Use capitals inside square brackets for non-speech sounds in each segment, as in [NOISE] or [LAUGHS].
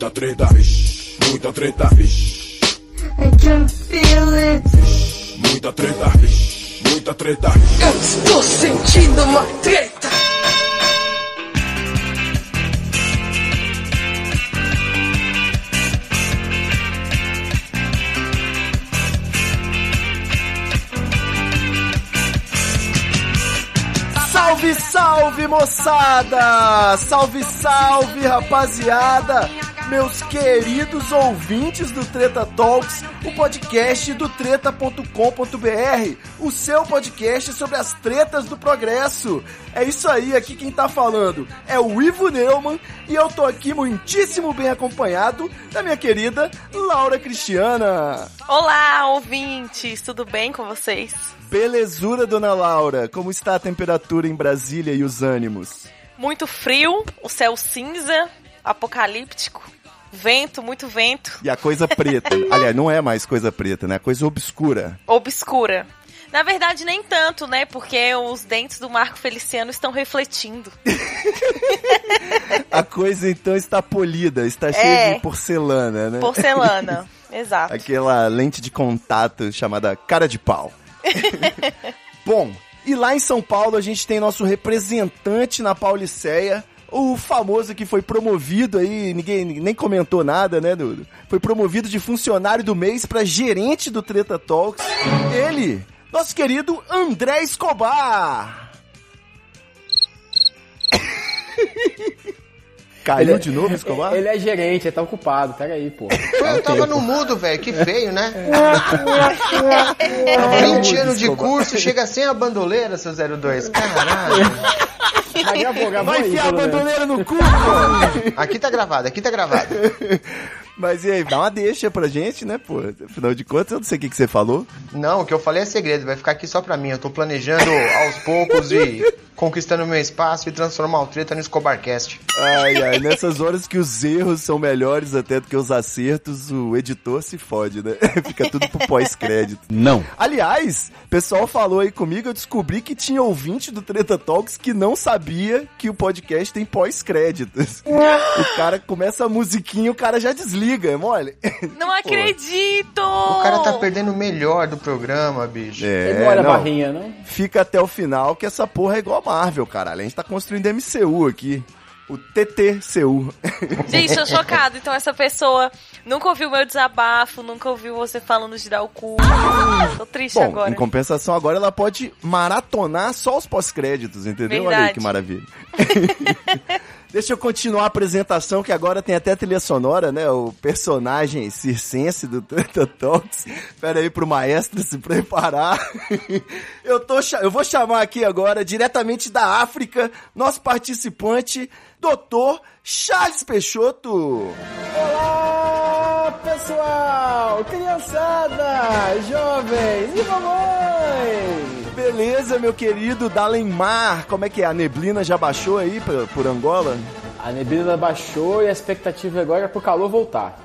Muita treta, vixe, muita treta, vixe. I can feel it. Muita treta, vixe, muita treta, vixe. Eu estou sentindo uma treta. Salve, salve, moçada! Salve, salve, rapaziada! Meus queridos ouvintes do Treta Talks, o podcast do treta.com.br, o seu podcast sobre as tretas do progresso. É isso aí, aqui quem tá falando é o Ivo Neumann e eu tô aqui muitíssimo bem acompanhado da minha querida Laura Cristiana. Olá, ouvintes, tudo bem com vocês? Belezura, dona Laura, como está a temperatura em Brasília e os ânimos? Muito frio, o céu cinza, apocalíptico, vento, muito vento, E a coisa preta. [LAUGHS] Aliás, não é mais coisa preta, né? A coisa obscura. obscura. Na verdade, nem tanto, né? Porque os dentes do Marco Feliciano estão refletindo. [LAUGHS] A coisa então está polida, está cheia É. de porcelana, né? Porcelana. [LAUGHS] Exato. Aquela lente de contato chamada cara de pau. Bom, e lá em São Paulo a gente tem nosso representante na Pauliceia, o famoso que foi promovido aí, ninguém nem comentou nada, né, Dudu? Foi promovido de funcionário do mês para gerente do Treta Talks. Ele, nosso querido André Escobar. [LAUGHS] Caiu Ele- de novo, Escobar? Ele é gerente, ele tá ocupado, pega aí, pô. Eu tava no mudo, velho, que feio, né? [LAUGHS] 20 anos de curso, chega sem a bandoleira, seu 02. Caralho. Vai gravou, gravou Vai aí, enfiar a bandoleira no cu, pô! Aqui tá gravado, aqui tá gravado. [LAUGHS] Mas e aí, dá uma deixa pra gente, né, pô? Afinal de contas, eu não sei o que, que você falou. Não, o que eu falei é segredo, vai ficar aqui só pra mim. Eu tô planejando aos poucos e [LAUGHS] conquistando meu espaço e transformar o treta no Escobarcast. Ai, ai, nessas horas que os erros são melhores até do que os acertos, o editor se fode, né? [LAUGHS] Fica tudo pro pós-crédito. Não. Aliás, o pessoal falou aí comigo, eu descobri que tinha ouvinte do Treta Talks que não sabia que o podcast tem pós-créditos. O cara começa a musiquinha e o cara já desliga, é mole? Não [LAUGHS] acredito! O cara tá perdendo o melhor do programa, bicho. É, Ele não olha a não. barrinha, não? Fica até o final que essa porra é igual a Marvel, caralho. A gente tá construindo MCU aqui. O TTCU. [LAUGHS] Gente, tô chocada. Então essa pessoa nunca ouviu meu desabafo, nunca ouviu você falando de dar o cu. Tô triste Bom, agora. em compensação, agora ela pode maratonar só os pós-créditos, entendeu? Olha aí Verdade. que maravilha. [LAUGHS] Deixa eu continuar a apresentação, que agora tem até trilha sonora, né? O personagem circense do Treta Talks. Pera aí pro maestro se preparar. [LAUGHS] Eu, tô, eu vou chamar aqui agora, diretamente da África, nosso participante, Dr. Charles Peixoto. Olá, pessoal! Criançada, jovens e mamães! Beleza, meu querido Dalemar. Como é que é? A neblina já baixou aí por, por Angola? A neblina baixou e a expectativa agora é pro calor voltar.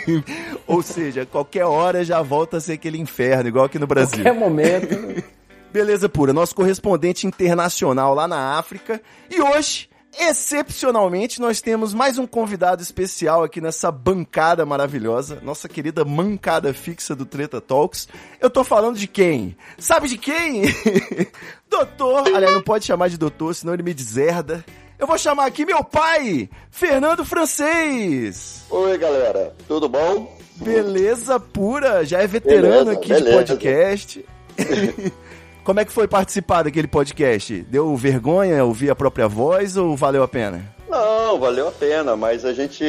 [LAUGHS] Ou seja, qualquer hora já volta a ser aquele inferno, igual aqui no Brasil. Qualquer momento. [LAUGHS] Beleza pura, nosso correspondente internacional lá na África. E hoje, excepcionalmente, nós temos mais um convidado especial aqui nessa bancada maravilhosa, nossa querida mancada fixa do Treta Talks. Eu tô falando de quem? Sabe de quem? [LAUGHS] doutor, aliás, não pode chamar de doutor, senão ele me deserda. Eu vou chamar aqui meu pai, Fernando Francês. Oi, galera, tudo bom? Beleza pura, já é veterano Beleza, aqui de beleza. podcast. [LAUGHS] Como é que foi participar daquele podcast? Deu vergonha ouvir a própria voz ou valeu a pena? Não, valeu a pena, mas a gente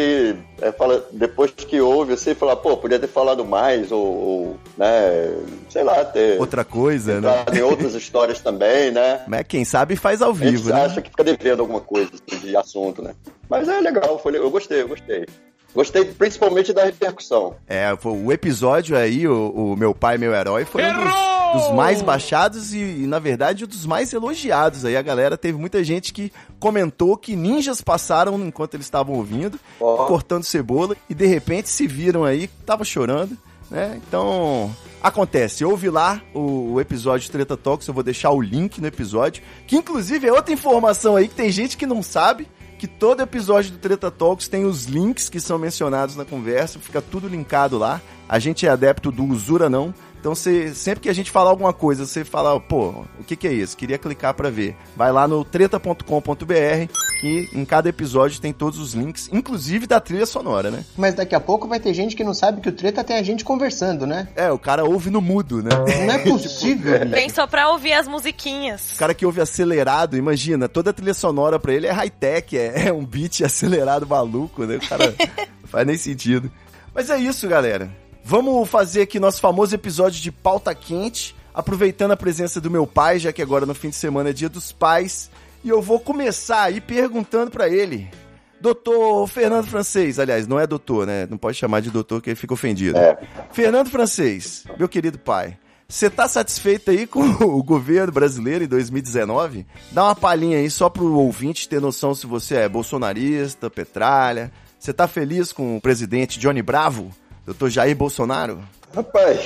é, fala, depois que ouve, você fala, pô, podia ter falado mais, ou, ou, né, sei lá, ter Outra coisa, né? entrado em outras [LAUGHS] histórias também, né? Mas quem sabe faz ao A gente vivo, né? acha que fica devendo alguma coisa assim, de assunto, né? Mas é legal, foi, eu gostei, eu gostei. Gostei principalmente da repercussão. É, foi- o episódio aí, o, o Meu Pai, Meu Herói, foi um dos, mais baixados e, e, na verdade, um dos mais elogiados. Aí a galera teve muita gente que comentou que ninjas passaram enquanto eles estavam ouvindo, Ó. cortando cebola, e de repente se viram aí, tava chorando, né? Então, acontece. Ouve lá o, o episódio Treta Talks, eu vou deixar o link no episódio, que inclusive é outra informação aí que tem gente que não sabe, que todo episódio do Treta Talks tem os links que são mencionados na conversa, fica tudo linkado lá. A gente é adepto do usura não, então você, sempre que a gente falar alguma coisa, você fala, pô, o que, que é isso? Queria clicar para ver. Vai lá no treta.com.br que em cada episódio tem todos os links, inclusive da trilha sonora, né? Mas daqui a pouco vai ter gente que não sabe que o treta tem a gente conversando, né? É, o cara ouve no mudo, né? Não é possível. [LAUGHS] bicho. Tem só pra ouvir as musiquinhas. O cara que ouve acelerado, imagina, toda a trilha sonora pra ele é high-tech, é, é um beat acelerado maluco, né? O cara não [LAUGHS] faz nem sentido. Mas é isso, galera. Vamos fazer aqui nosso famoso episódio de pauta quente, aproveitando a presença do meu pai, já que agora no fim de semana é dia dos pais. E eu vou começar aí perguntando pra ele. Doutor Fernando Francês, aliás, não é doutor, né? Não pode chamar de doutor que ele fica ofendido. É. Fernando Francês, meu querido pai, você tá satisfeito aí com [LAUGHS] o governo brasileiro em 2019? Dá uma palhinha aí só pro ouvinte ter noção se você é bolsonarista, petralha. Você tá feliz com o presidente Johnny Bravo, doutor Jair Bolsonaro? Rapaz,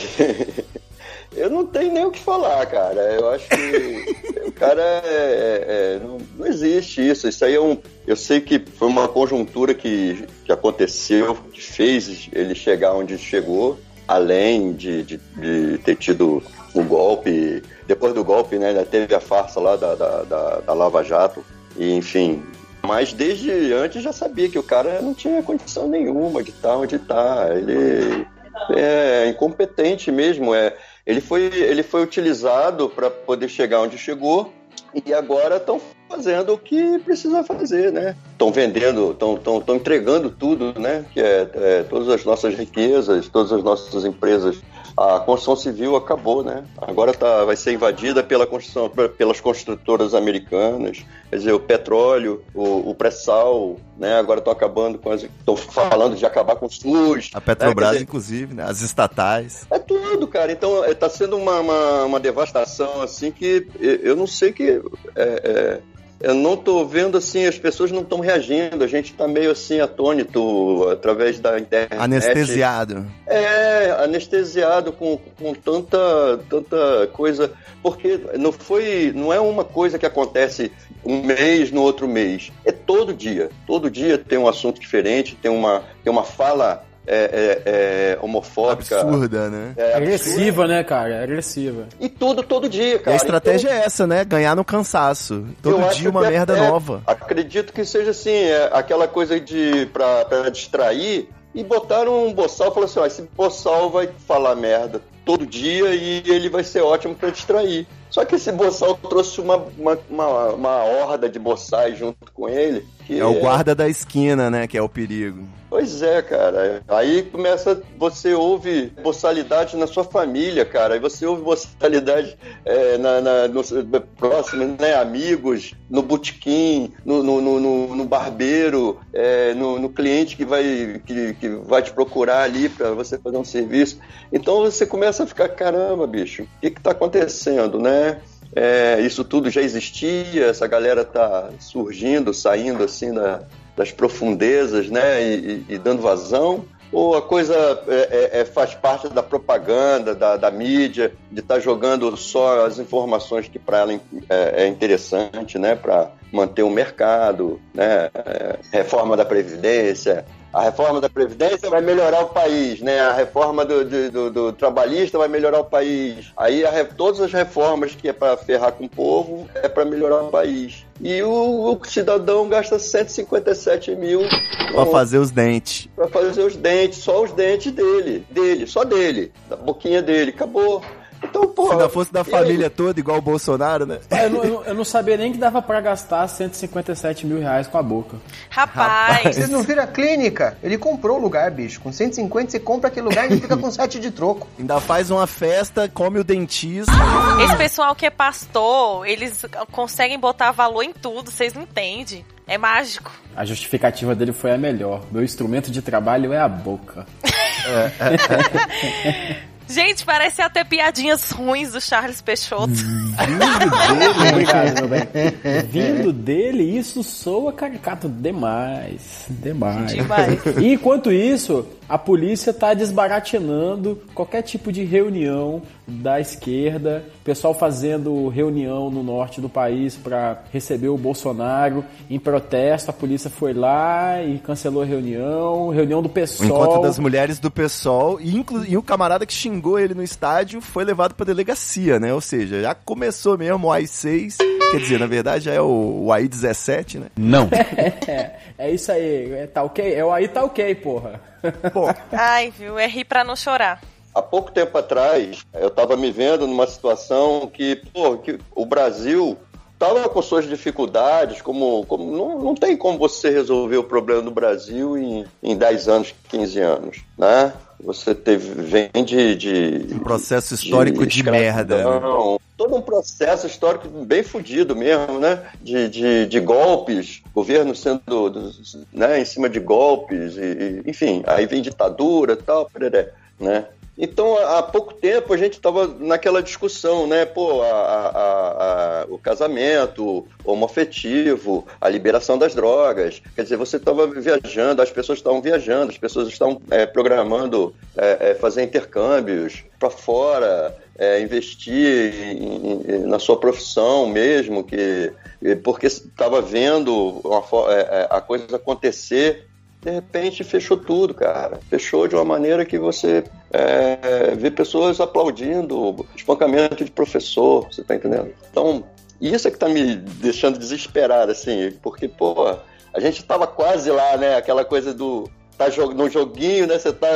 [LAUGHS] eu não tenho nem o que falar, cara. Eu acho que [LAUGHS] o cara é, é- é- não, não existe isso. Isso aí é um. Eu sei que foi uma conjuntura que, que aconteceu, que fez ele chegar onde chegou, além de, de, de ter tido o golpe. Depois do golpe, né? Teve a farsa lá da, da, da, da Lava Jato. E, enfim. Mas desde antes já sabia que o cara não tinha condição nenhuma de estar onde está. Ele é incompetente mesmo. É, ele, foi, ele foi utilizado para poder chegar onde chegou e agora estão fazendo o que precisa fazer, né? Estão vendendo, estão entregando tudo, né? Que é, é todas as nossas riquezas, todas as nossas empresas. A construção civil acabou, né? Agora tá, vai ser invadida pela construção, pelas construtoras americanas. Quer dizer, o petróleo, o, o pré-sal, né? Agora estão acabando com as. Estão falando de acabar com o SUS. A Petrobras, né? Dizer, inclusive, né? As estatais. é tudo, cara. Então, está sendo uma, uma, uma devastação, assim, que eu eu não sei que... é, é, eu não tô vendo, assim, as pessoas não estão reagindo. A gente tá meio, assim, atônito através da internet. Anestesiado. É, anestesiado com, com tanta, tanta coisa. Porque não foi... Não é uma coisa que acontece um mês no outro mês. É todo dia. Todo dia tem um assunto diferente, tem uma, tem uma fala... é, é, é, homofóbica. Absurda, né? é, Agressiva, né, cara? É agressiva. E tudo, todo dia, E cara. a estratégia Então, é essa, né? Ganhar no cansaço. Todo dia uma que merda é- nova. Acredito que seja assim, é, aquela coisa de pra, pra distrair e botaram um boçal e falaram assim, ó, esse boçal vai falar merda todo dia e ele vai ser ótimo pra distrair. Só que esse boçal trouxe uma, uma, uma, uma horda de boçais junto com ele. É o guarda da esquina, né? Que é o perigo. Pois é, cara. Aí começa, você ouve boçalidade na sua família, cara. Aí você ouve boçalidade é, na, na, no, próximo, né? Amigos, no botequim, no, no, no, no- no barbeiro, é, no, no cliente que vai, que, que vai te procurar ali para você fazer um serviço. Então você começa a ficar, caramba, bicho, o que que tá acontecendo, né? É, isso tudo já existia, essa galera tá surgindo, saindo assim da, das profundezas, né, e, e- e dando vazão, ou a coisa é, é- é- faz parte da propaganda, da, da mídia, de estar jogando só as informações que para ela é, é interessante, né, para manter o mercado, né, é, reforma da Previdência. A reforma da Previdência vai melhorar o país, né? A reforma do, de- do- do trabalhista vai melhorar o país. Aí a todas as reformas que é para ferrar com o povo é para melhorar o país. E o, o cidadão gasta 157 mil Pra fazer os dentes. para fazer os dentes, só os dentes dele, dele, só dele, da boquinha dele, acabou. Então, pô. Se não fosse da família toda, igual o Bolsonaro, né? Eu não, eu não- eu não sabia nem que dava pra gastar 157 mil reais com a boca. Rapaz, Vocês não viram a clínica? Ele comprou o lugar, bicho. Com 150 você compra aquele lugar e ele fica com 7 de troco. Ainda faz uma festa, come o dentista. esse pessoal que é pastor, eles conseguem botar valor em tudo, vocês não entendem. É mágico. A justificativa dele foi a melhor. Meu instrumento de trabalho é a boca. [LAUGHS] Gente, parece até piadinhas ruins do Charles Peixoto. Obrigado, meu bem. Vindo dele, isso soa caricato demais. Demais. Demais. E enquanto isso, A polícia tá desbaratinando qualquer tipo de reunião da esquerda, pessoal fazendo reunião no norte do país para receber o Bolsonaro em protesto. A polícia foi lá e cancelou a reunião, reunião do O PSOL. encontro das mulheres do PSOL e, e o camarada que xingou ele no estádio foi levado pra delegacia, né? Ou seja, já começou mesmo o AI-6, quer dizer, na verdade já é o, o AI-17, né? Não. [LAUGHS] é, é isso aí, é, tá ok? É o aí tá ok, porra. Bom, Ai, viu? É rir pra não chorar. Há pouco tempo atrás, eu estava me vendo numa situação que, pô, que o Brasil estava com suas dificuldades, como, como não, não tem como você resolver o problema do Brasil em, em 10 anos, 15 anos, né? Você teve, vem de, de um processo histórico de, merda. né? escravidão, Todo um processo histórico bem fudido mesmo, né? De, de, de golpes, governo sendo né, em cima de golpes, e, e, enfim, aí vem ditadura e tal, pereré, né? Então, há pouco tempo a gente estava naquela discussão, né? Pô, a- a- a- o casamento homoafetivo, a liberação das drogas. Quer dizer, você estava viajando, as pessoas estavam viajando, as pessoas estão é, programando é, é, fazer intercâmbios para fora, é, investir em- em- na sua profissão mesmo, que porque estava vendo uma é, é, a coisa acontecer de repente fechou tudo, cara. Fechou de uma maneira que você é, vê pessoas aplaudindo espancamento de professor, você tá entendendo? Então, isso é que tá me deixando desesperado, assim, porque, pô, a gente tava quase lá, né? Aquela coisa do. Tá no joguinho, né? Você tá,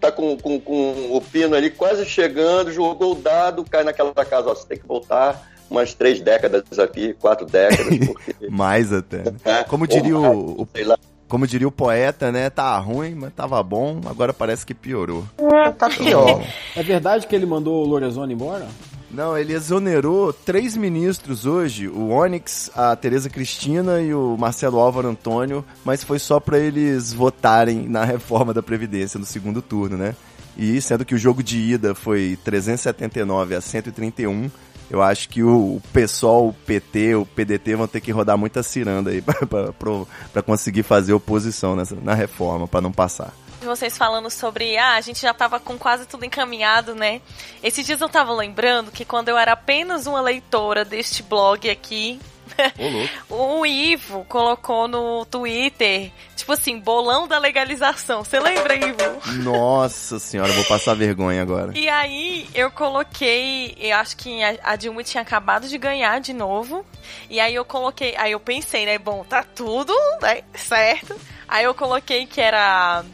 tá com, com, com o pino ali quase chegando, jogou o dado, cai naquela casa, ó, você tem que voltar umas três décadas aqui, quatro décadas, [LAUGHS] porque. Mais até. É, Como diria o, o-. como diria o poeta, né? Tá ruim, mas tava bom, agora parece que piorou. Tá pior. É verdade que ele mandou o Lorenzoni embora? Não, ele exonerou três ministros hoje, o Onyx, a Tereza Cristina e o Marcelo Álvaro Antônio, mas foi só pra eles votarem na reforma da Previdência no segundo turno, né? E sendo que o jogo de ida foi 379 a 131, eu acho que o, o o PT, o PDT vão ter que rodar muita ciranda aí [LAUGHS] pra conseguir fazer oposição nessa, na reforma, pra não passar. Vocês falando sobre, ah, a gente já tava com quase tudo encaminhado, né? Esses dias eu tava lembrando que quando eu era apenas uma leitora deste blog aqui. [LAUGHS] o Ivo colocou no Twitter, tipo assim, bolão da legalização. Você lembra, Ivo? Nossa senhora, vou passar vergonha agora. E aí eu coloquei, eu acho que a, Dilma tinha acabado de ganhar de novo. E aí eu coloquei, aí eu pensei, né, bom, tá tudo, né, certo. Aí eu coloquei que era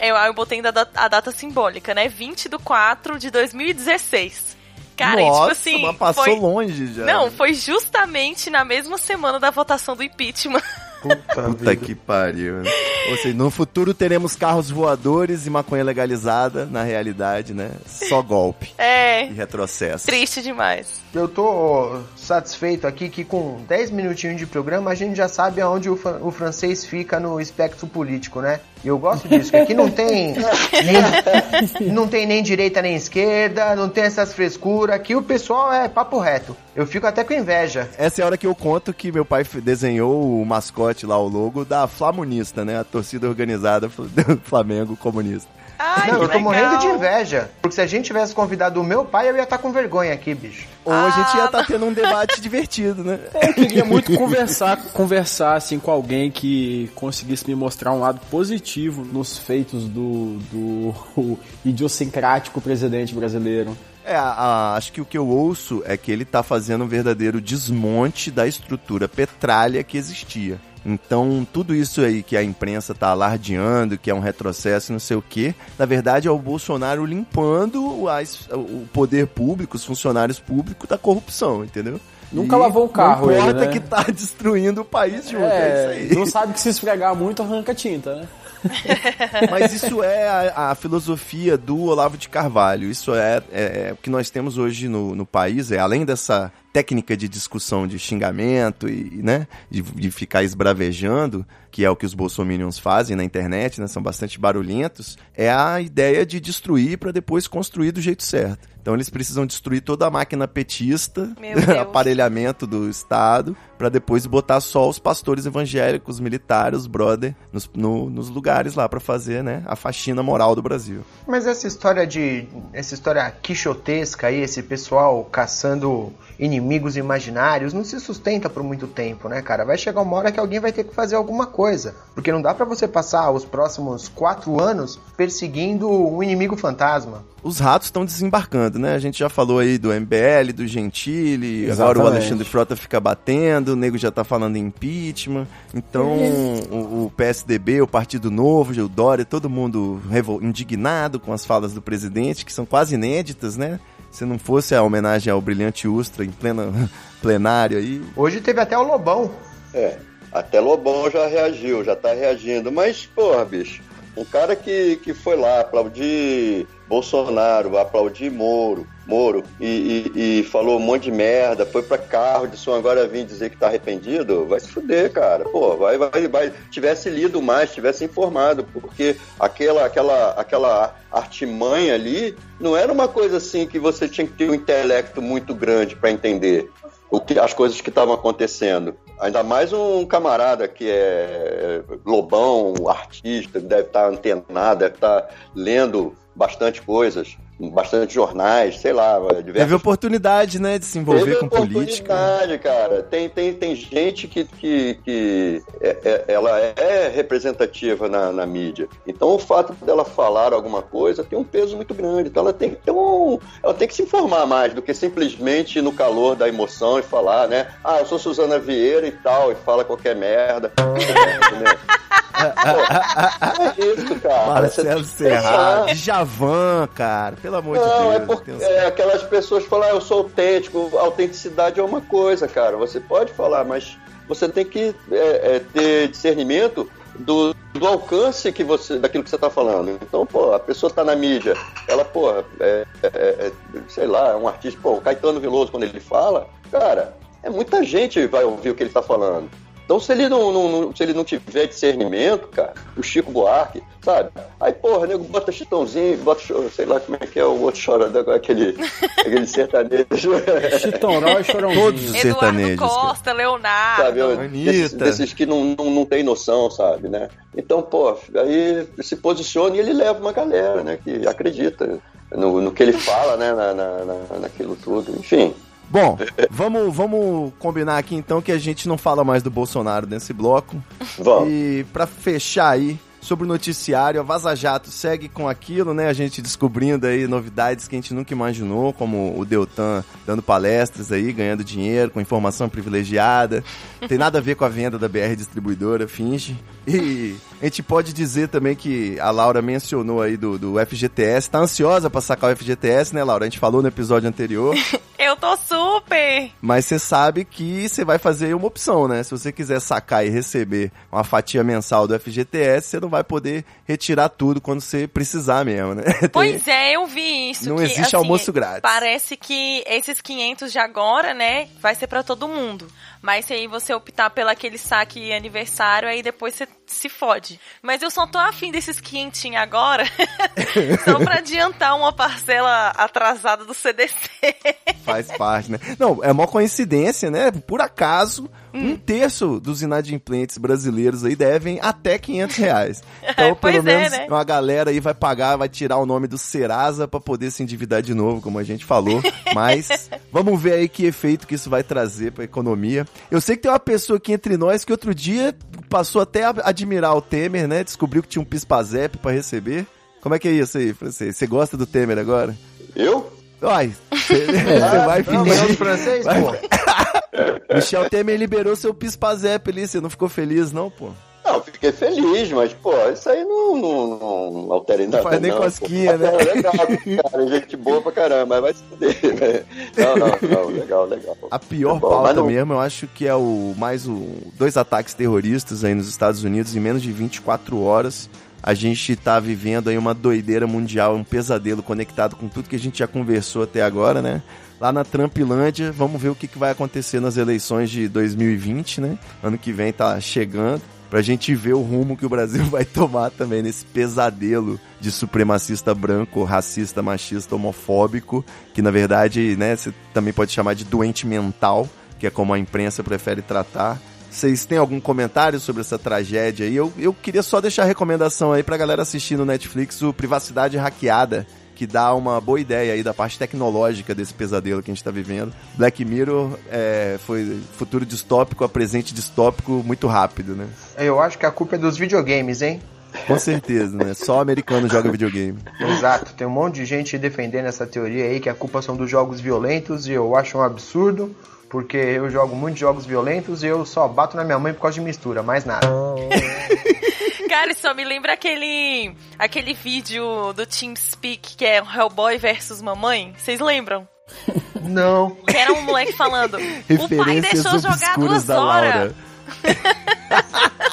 eu, eu botei a data, a data simbólica, né, 20 de 4 de 2016. Cara, e Nossa, tipo assim, mas passou foi, longe já. não, foi justamente na mesma semana da votação do impeachment. [LAUGHS] Puta que pariu. né? Ou seja, no futuro teremos carros voadores e maconha legalizada, na realidade, né? Só golpe É, e retrocesso. triste demais. Eu tô satisfeito aqui que com 10 minutinhos de programa a gente já sabe aonde o, o francês fica no espectro político, né? E eu gosto disso, que aqui não tem [LAUGHS] nem, não tem nem direita nem esquerda, não tem essas frescuras, aqui o pessoal é papo reto. Eu fico até com inveja. Essa é a hora que eu conto que meu pai desenhou o mascote lá, o logo da Flamunista, né? A torcida organizada [LAUGHS] do Flamengo comunista. Ai, não, eu tô legal. morrendo de inveja. Porque se a gente tivesse convidado o meu pai, eu ia estar com vergonha aqui, bicho. Ou a gente ia Ah, estar tendo um debate divertido, né? [LAUGHS] Eu queria muito conversar, [LAUGHS] conversar assim com alguém que conseguisse me mostrar um lado positivo nos feitos do, do o idiosincrático presidente brasileiro. É, a- a- acho que o que eu ouço é que ele tá fazendo um verdadeiro desmonte da estrutura petralha que existia. Então, tudo isso aí que a imprensa tá alardeando, que é um retrocesso, não sei o quê, na verdade é o Bolsonaro limpando as- o poder público, os funcionários públicos da corrupção, entendeu? Nunca lavou um carro, Não ele, importa né? que tá [LAUGHS] destruindo o país junto, é, É, isso aí. não sabe que se esfregar muito arranca tinta, né? [LAUGHS] Mas isso é a, a filosofia do Olavo de Carvalho. Isso é, é- é o que nós temos hoje no, no país. É além dessa técnica de discussão de xingamento e, né, de, de ficar esbravejando, que é o que os bolsominions fazem na internet, né, são bastante barulhentos, é a ideia de destruir para depois construir do jeito certo. Então eles precisam destruir toda a máquina petista, [LAUGHS] aparelhamento do Estado, para depois botar só os pastores evangélicos, militares, brother, nos, no, nos lugares lá para fazer, né, a faxina moral do Brasil. Mas essa história de. essa história quixotesca aí, esse pessoal caçando inimigos imaginários, não se sustenta por muito tempo, né, cara? Vai chegar uma hora que alguém vai ter que fazer alguma coisa. Porque não dá para você passar os próximos quatro anos perseguindo um inimigo fantasma. Os ratos estão desembarcando, né? A gente já falou aí do MBL, do Gentili, agora o Exatamente. Alexandre Frota fica batendo, o nego já tá falando em impeachment. Então, o, o PSDB, o Partido Novo, o Dória, todo mundo indignado com as falas do presidente, que são quase inéditas, né? Se não fosse a homenagem ao brilhante Ustra em plena [LAUGHS] plenário aí. Hoje teve até o Lobão. É, até Lobão já reagiu, já tá reagindo. Mas, porra, bicho, um cara que, que foi lá aplaudir Bolsonaro, aplaudir Moro, Moro, e, e- e falou um monte de merda, foi pra carro, disse agora vir dizer que tá arrependido, vai se fuder, cara. Pô, vai, vai, vai. Tivesse lido mais, tivesse informado, porque aquela, aquela, aquela artimanha ali não era uma coisa assim que você tinha que ter um intelecto muito grande pra entender o que, as coisas que estavam acontecendo. Ainda mais um camarada que é lobão, artista, deve estar antenado, deve estar lendo bastante coisas, bastante jornais, sei lá, Teve diversas oportunidade, né, de se envolver Teve com política. oportunidade, cara. Tem, tem, tem gente que, que, que é- é- ela é representativa na, na mídia. Então o fato dela falar alguma coisa tem um peso muito grande. Então ela tem que ter um, ela tem que se informar mais do que simplesmente no calor da emoção e falar, né? Ah, eu sou Suzana Vieira e tal, e fala qualquer merda. [LAUGHS] Pô, é isso, cara. Marcelo Serra. Djavan, cara, pelo amor Não, de é Deus. porque tem uns- é, aquelas pessoas falam, ah, eu sou autêntico, autenticidade é uma coisa, cara. Você pode falar, mas você tem que é, é, ter discernimento do, do alcance que você, daquilo que você está falando. Então, pô, a pessoa está na mídia, ela, pô, é, é, é, sei lá, é um artista, pô, o Caetano Veloso, quando ele fala, cara, é muita gente vai ouvir o que ele está falando. Então, se ele não, não- não- se ele não tiver discernimento, cara, o Chico Buarque, sabe? Aí, porra, nego bota chitãozinho, bota, sei lá como é que é o outro chora, aquele, [LAUGHS] aquele sertanejo. Chitonró e Chorãozinho. Todos os Eduardo sertanejos. cara. Costa, Leonardo. sabe? Anitta. Desses, desses que não, não, não tem noção, sabe, né? Então, pô, aí se posiciona e ele leva uma galera, né? Que acredita no, no que ele fala, né? Na, na, na- naquilo tudo. Enfim, Bom, vamos, vamos combinar aqui então que a gente não fala mais do Bolsonaro nesse bloco. vamos. E pra fechar aí, sobre o noticiário, a Vaza Jato segue com aquilo, né? A gente descobrindo aí novidades que a gente nunca imaginou, como o Deltan dando palestras aí, ganhando dinheiro, com informação privilegiada. Tem nada a ver com a venda da BR Distribuidora, finge. E a gente pode dizer também que a Laura mencionou aí do, do FGTS, tá ansiosa pra sacar o FGTS, né, Laura? A gente falou no episódio anterior. [LAUGHS] Eu tô super! Mas você sabe que você vai fazer uma opção, né? Se você quiser sacar e receber uma fatia mensal do FGTS, você não vai poder retirar tudo quando você precisar mesmo, né? [LAUGHS] Tem- Pois é, eu vi isso. Não que, existe assim, almoço grátis. Parece que esses 500 de agora, né, vai ser pra todo mundo. Mas se aí você optar pelo aquele saque aniversário, aí depois você se fode. Mas eu só tô afim desses 500 agora, [LAUGHS] só pra [LAUGHS] adiantar uma parcela atrasada do CDC. Faz parte, né? Não, é uma coincidência, né? Por acaso, Hum. um terço dos inadimplentes brasileiros aí devem até 500 reais. [LAUGHS] Então, Pois pelo é, menos, né? uma galera aí vai pagar, vai tirar o nome do Serasa pra poder se endividar de novo, como a gente falou. Mas, [LAUGHS] vamos ver aí que efeito que isso vai trazer pra economia. Eu sei que tem uma pessoa aqui entre nós que outro dia passou até a admirar o Temer, né? Descobriu que tinha um pispazep pra receber. Como é que é isso aí, francês? Você gosta do Temer agora? Eu? Ai, você [LAUGHS] você vai Não, fingir. mas os francês, pô. [LAUGHS] Michel Temer liberou seu Pispazep ali, você não ficou feliz, não, pô? Não, fiquei feliz, mas, pô, isso aí não, não, não altera em nada. faz nem não, cosquinha, pô. né? É legal, cara, gente boa pra caramba, mas vai se fuder, né? Não, não, não, legal, legal. A pior É bom, pauta não- mesmo, eu acho que é o mais o dois ataques terroristas aí nos Estados Unidos em menos de 24 horas. A gente tá vivendo aí uma doideira mundial, um pesadelo conectado com tudo que a gente já conversou até agora, né? Lá na Trumpilândia, vamos ver o que, que vai acontecer nas eleições de 2020, né? Ano que vem tá chegando. Pra gente ver o rumo que o Brasil [LAUGHS] vai tomar também nesse pesadelo de supremacista branco, racista, machista, homofóbico, que na verdade, né, você também pode chamar de doente mental, que é como a imprensa prefere tratar. Vocês têm algum comentário sobre essa tragédia aí? Eu, eu queria só deixar a recomendação aí pra galera assistir no Netflix o Privacidade Hackeada, que dá uma boa ideia aí da parte tecnológica desse pesadelo que a gente tá vivendo. Black Mirror é, foi futuro distópico a presente distópico muito rápido, né? Eu acho que a culpa é dos videogames, hein? Com certeza, né? Só americano joga videogame. Exato, tem um monte de gente defendendo essa teoria aí que a culpa são dos jogos violentos e eu acho um absurdo, porque eu jogo muitos jogos violentos e eu só bato na minha mãe por causa de mistura, mais nada. [LAUGHS] Cara, isso só me lembra aquele aquele vídeo do TeamSpeak que é Hellboy versus Mamãe. Vocês lembram? Não. Que era um moleque falando: O pai Referências deixou jogar duas da horas. Laura. [LAUGHS]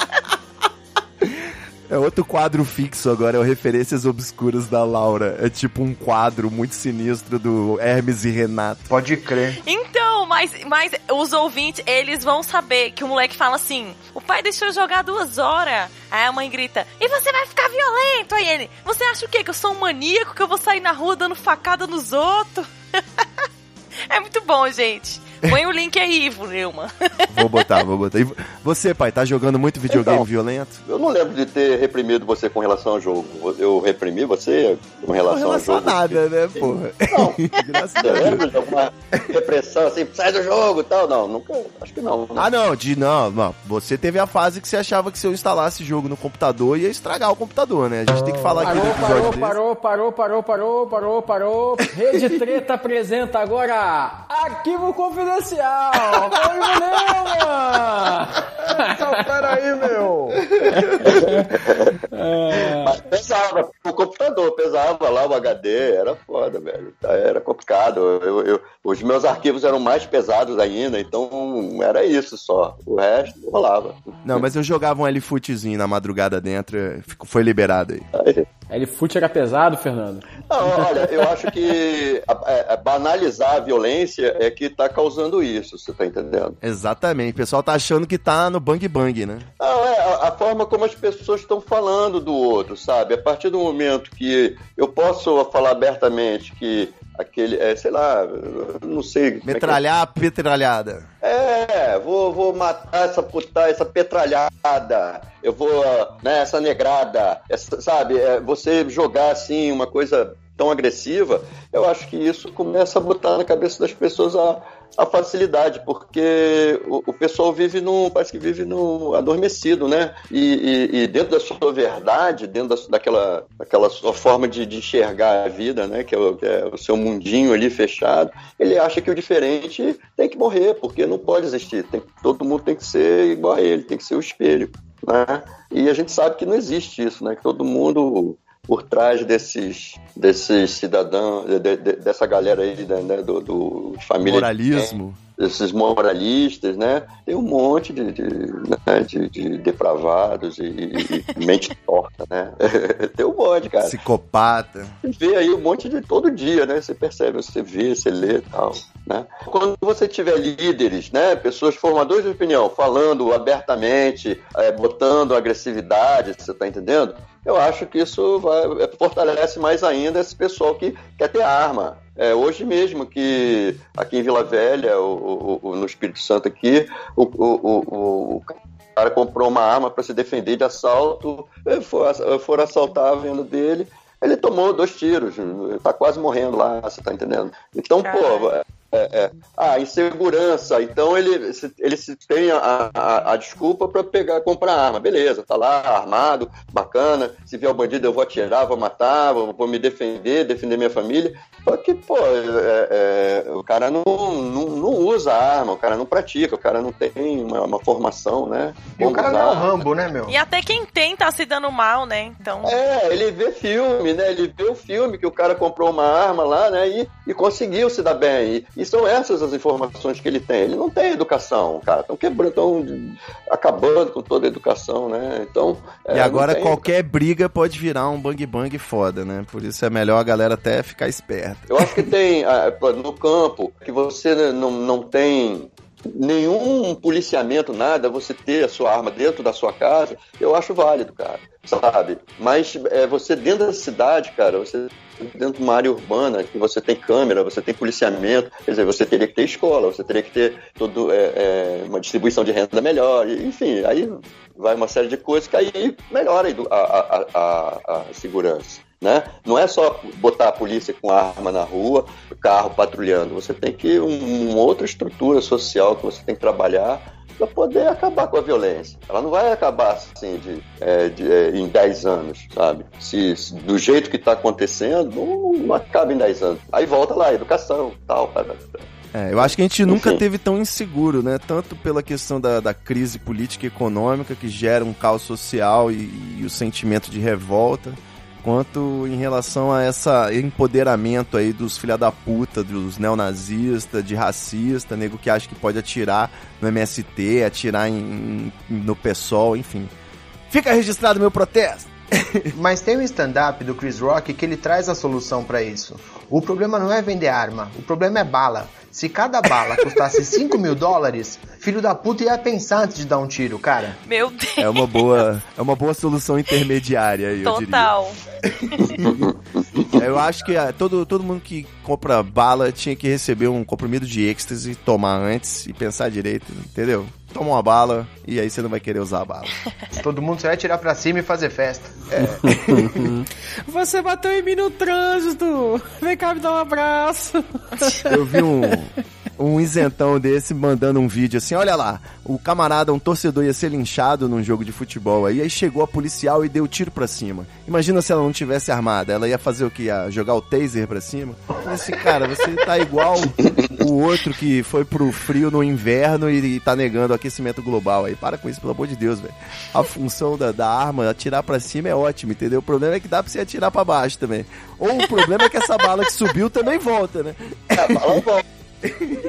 É outro quadro fixo agora, é o Referências Obscuras da Laura. É tipo um quadro muito sinistro do Hermes e Renato. Pode crer. Então, mas, mas os ouvintes, eles vão saber que o moleque fala assim: o pai deixou eu jogar duas horas. Aí a mãe grita: e você vai ficar violento? Aí ele: você acha o quê? Que eu sou um maníaco? Que eu vou sair na rua dando facada nos outros? [LAUGHS] é muito bom, gente. Põe o link aí, Vilma. [LAUGHS] Vou botar, vou botar. E você, pai, tá jogando muito videogame Então. violento? Eu não lembro de ter reprimido você com relação ao jogo. Eu reprimi você com relação, Não relação ao a jogo. nada, né, porra? Não. [LAUGHS] Graças a Deus. lembra de alguma repressão assim, sai do jogo e tal? Não, nunca. Acho que não. né? Ah, não, de não, não. Você teve a fase que você achava que se eu instalasse jogo no computador ia estragar o computador, né? A gente tem que falar aqui do Parou, episódio parou, desse. parou, parou, parou, parou, parou, parou. Rede [LAUGHS] Treta apresenta agora Arquivo Confidencial. Oi, Vilma! Então, peraí, meu. Mas pesava, o computador pesava lá, o HD, era foda, velho. Era complicado. Eu, eu- os meus arquivos eram mais pesados ainda, então era isso só. O resto rolava. Não, mas eu jogava um L-Footzinho na madrugada dentro, foi liberado aí. Aí- L-Foot era pesado, Fernando? Não, olha, eu acho que a- a- a banalizar a violência é que tá causando isso, você tá entendendo? Exatamente. O pessoal tá achando que tá no bang bang, né? Não, é a, a forma como as pessoas estão falando do outro, sabe? A partir do momento que eu posso falar abertamente que aquele, é, sei lá, não sei. como é que é. Metralhar a petralhada. É, vou, vou matar essa puta, essa petralhada, eu vou, né, essa negrada, essa, sabe? É, você jogar assim uma coisa tão agressiva, eu acho que isso começa a botar na cabeça das pessoas a, a facilidade, porque o, o pessoal vive num, parece que vive no adormecido, né? E, e- e dentro da sua verdade, dentro da, daquela, daquela sua forma de, de enxergar a vida, né? Que é, o, que é o seu mundinho ali fechado, ele acha que o diferente tem que morrer, porque não pode existir. Tem, todo mundo tem que ser igual a ele, tem que ser o espelho, né? E a gente sabe que não existe isso, né? Que todo mundo por trás desses, desses cidadãos, de- de- dessa galera aí, né, do, do de família Moralismo. Esses moralistas, né? Tem um monte de, de, né, de- de depravados e, e- [LAUGHS] mente torta, né? [LAUGHS] Tem um monte, cara. Psicopata. Você vê aí um monte de todo dia, né? Você percebe, você vê, você lê e tal, né? Quando você tiver líderes, né? Pessoas formadores de opinião, falando abertamente, eh, botando agressividade, você tá entendendo? Eu acho que isso vai, fortalece mais ainda esse pessoal que quer ter arma. É, hoje mesmo que aqui em Vila Velha, o, o- o- no Espírito Santo aqui, o, o- o- cara comprou uma arma para se defender de assalto, eh, for, foram assaltar a venda dele, ele tomou dois tiros, tá quase morrendo lá, você tá entendendo? Então, pô, Caralho. É, é. Ah, insegurança. Então ele, se- ele se tem a, a, a desculpa para pegar, comprar arma. Beleza, tá lá armado, bacana. Se vier o bandido, eu vou atirar, vou matar, vou, vou me defender, defender minha família. Só que, pô, é- é, o cara não, não, não usa arma, o cara não pratica, o cara não tem uma, uma formação, né? E o cara não é o. Rambo, né, meu? E até quem tem tá se dando mal, né? Então. É, ele vê filme, né? Ele vê o filme que o cara comprou uma arma lá, né? E, e conseguiu se dar bem. E, e são essas as informações que ele tem. Ele não tem educação, cara. Estão quebrando, estão acabando com toda a educação, né? Então. E é, agora não tem- qualquer briga pode virar um bang bang foda, né? Por isso é melhor a galera até ficar esperta. Eu acho que tem ah, no campo que você não, não tem nenhum policiamento, nada, você ter a sua arma dentro da sua casa, eu acho válido, cara. sabe? Mas é, você dentro da cidade, cara, você dentro de uma área urbana, que você tem câmera, você tem policiamento, quer dizer, você teria que ter escola, você teria que ter todo, é, é, uma distribuição de renda melhor, enfim, aí vai uma série de coisas que aí melhora a, a, a, a segurança. Né? Não é só botar a polícia com arma na rua, carro patrulhando. Você tem que um, uma outra estrutura social que você tem que trabalhar para poder acabar com a violência. Ela não vai acabar assim de, é, de é, em 10 anos, sabe? Se, se do jeito que está acontecendo, não, não, acaba em 10 anos. Aí volta lá, educação, tal. É, eu acho que a gente nunca Enfim. teve tão inseguro, né? Tanto pela questão da, da crise política e econômica que gera um caos social e, e o sentimento de revolta quanto em relação a essa empoderamento aí dos filha da puta, dos neonazistas, de racista, nego que acha que pode atirar no MST, atirar em, no PSOL, enfim. Fica registrado meu protesto. [LAUGHS] Mas tem um stand-up do Chris Rock que ele traz a solução para isso. O problema não é vender arma, o problema é bala. Se cada bala custasse [LAUGHS] 5 mil dólares, filho da puta ia pensar antes de dar um tiro, cara. Meu Deus. É uma boa, é uma boa solução intermediária aí, Total. [LAUGHS] [LAUGHS] eu acho que ah, todo, todo mundo que compra bala tinha que receber um comprimido de êxtase, tomar antes e pensar direito, entendeu? toma uma bala e aí você não vai querer usar a bala. [LAUGHS] Todo mundo só vai tirar pra cima e fazer festa. É. [LAUGHS] você bateu em mim no trânsito! Vem cá me dar um abraço! Eu vi um, um isentão desse mandando um vídeo assim, olha lá, o camarada, um torcedor ia ser linchado num jogo de futebol aí, aí chegou a policial e deu tiro pra cima. Imagina se ela não tivesse armada, ela ia fazer o que? Ia jogar o taser pra cima? Esse assim, cara, você tá igual o outro que foi pro frio no inverno e, e tá negando o aquecimento global aí. Para com isso, pelo amor de Deus, velho. A função da, da arma, atirar pra cima é ótimo, entendeu? O problema é que dá pra você atirar pra baixo também. Ou o problema é que essa bala que subiu também volta, né? É, a bala volta.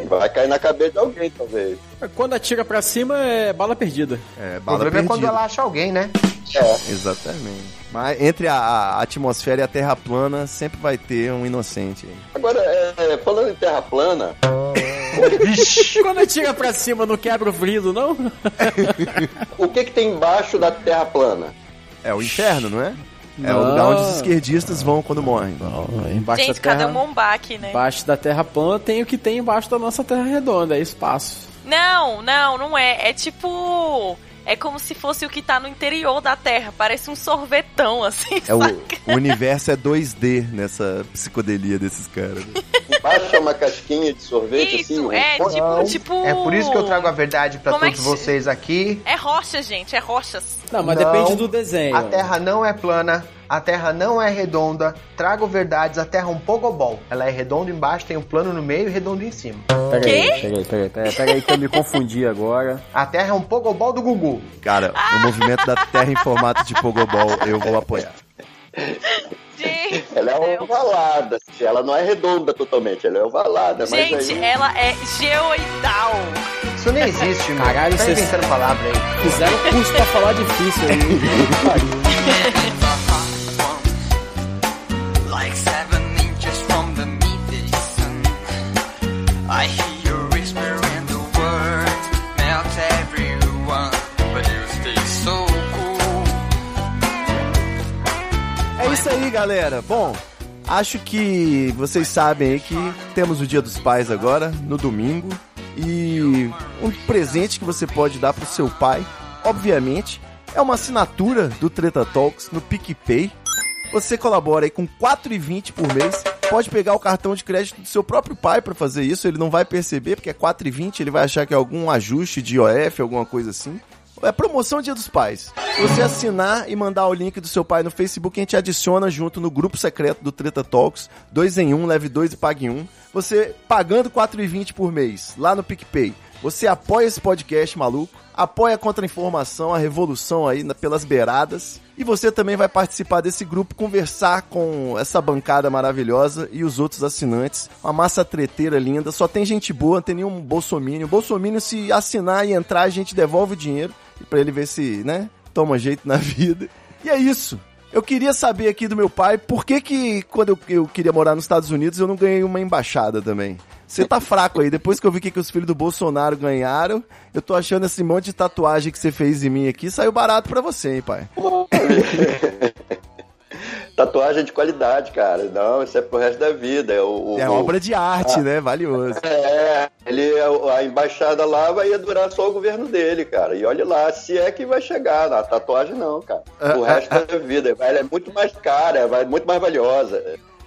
Vai cair na cabeça de alguém, talvez. Quando atira pra cima é bala perdida. É, bala o problema perdida. é quando ela acha alguém, né? É. Exatamente. Mas entre a, a, atmosfera e a terra plana sempre vai ter um inocente. Agora, é, falando em terra plana. [LAUGHS] Quando atira pra cima não quebra o vidro, não? [LAUGHS] o que que tem embaixo da terra plana? É o inferno, não é? É o lugar onde os esquerdistas vão quando morrem. Não, embaixo Gente, da terra, cadê o Mombaque, né? Embaixo da terra plana tem o que tem embaixo da nossa terra redonda, é espaço. Não, não, não é. É tipo é como se fosse o que tá no interior da Terra. Parece um sorvetão, assim. É o, o, universo é 2D nessa psicodelia desses caras. Embaixo é uma casquinha de sorvete, isso, assim. É, um... tipo, tipo. É por isso que eu trago a verdade para é todos é que... vocês aqui. É rocha, gente, é rochas. Não, mas não, depende do desenho. A Terra não é plana, a Terra não é redonda. Trago verdades, a Terra é um pogobol. Ela é redonda embaixo, tem um plano no meio e redondo em cima. Peraí, peraí, peraí, peraí, peraí, que eu me confundi agora. A Terra é um pogobol do Gugu. Cara, o movimento da Terra em formato de pogobol, eu vou apoiar. Gente, ela é ovalada, ela não é redonda totalmente, ela é ovalada. Gente, mas aí... ela é geoidal. Isso nem existe, mano. Caralho, tá vocês inventando palavra aí. Fizeram curso pra falar difícil aí. [LAUGHS] galera. Bom, acho que vocês sabem aí que temos o Dia dos Pais agora, no domingo. E um presente que você pode dar pro seu pai, obviamente, é uma assinatura do Treta Talks no PicPay. Você colabora aí com R$ 4,20 por mês. Pode pegar o cartão de crédito do seu próprio pai para fazer isso. Ele não vai perceber, porque é R$ 4,20. Ele vai achar que é algum ajuste de IOF, alguma coisa assim. É promoção Dia dos Pais. Você assinar e mandar o link do seu pai no Facebook, a gente adiciona junto no grupo secreto do Treta Talks. Dois em um, leve dois e pague um. Você pagando R$4,20 por mês lá no PicPay. Você apoia esse podcast maluco, apoia a contra-informação, a revolução aí pelas beiradas. E você também vai participar desse grupo, conversar com essa bancada maravilhosa e os outros assinantes. Uma massa treteira linda, só tem gente boa, não tem nenhum bolsomínio. Bolsomínio, se assinar e entrar, a gente devolve o dinheiro para ele ver se, né, toma jeito na [LAUGHS] vida. E é isso. Eu queria saber aqui do meu pai por que que quando eu, eu queria morar nos Estados Unidos eu não ganhei uma embaixada também. Você tá fraco aí. Depois que eu vi que, que os filhos do Bolsonaro ganharam, eu tô achando esse monte de tatuagem que você fez em mim aqui saiu barato pra você, hein, pai? [LAUGHS] Tatuagem de qualidade, cara. Não, isso é pro resto da vida. É, o, é obra de arte, ah, né? Valioso. É, ele, a embaixada lá vai durar só o governo dele, cara. E olha lá, se é que vai chegar. A tatuagem não, cara. O ah, resto ah, da vida. Ela é muito mais cara, é muito mais valiosa.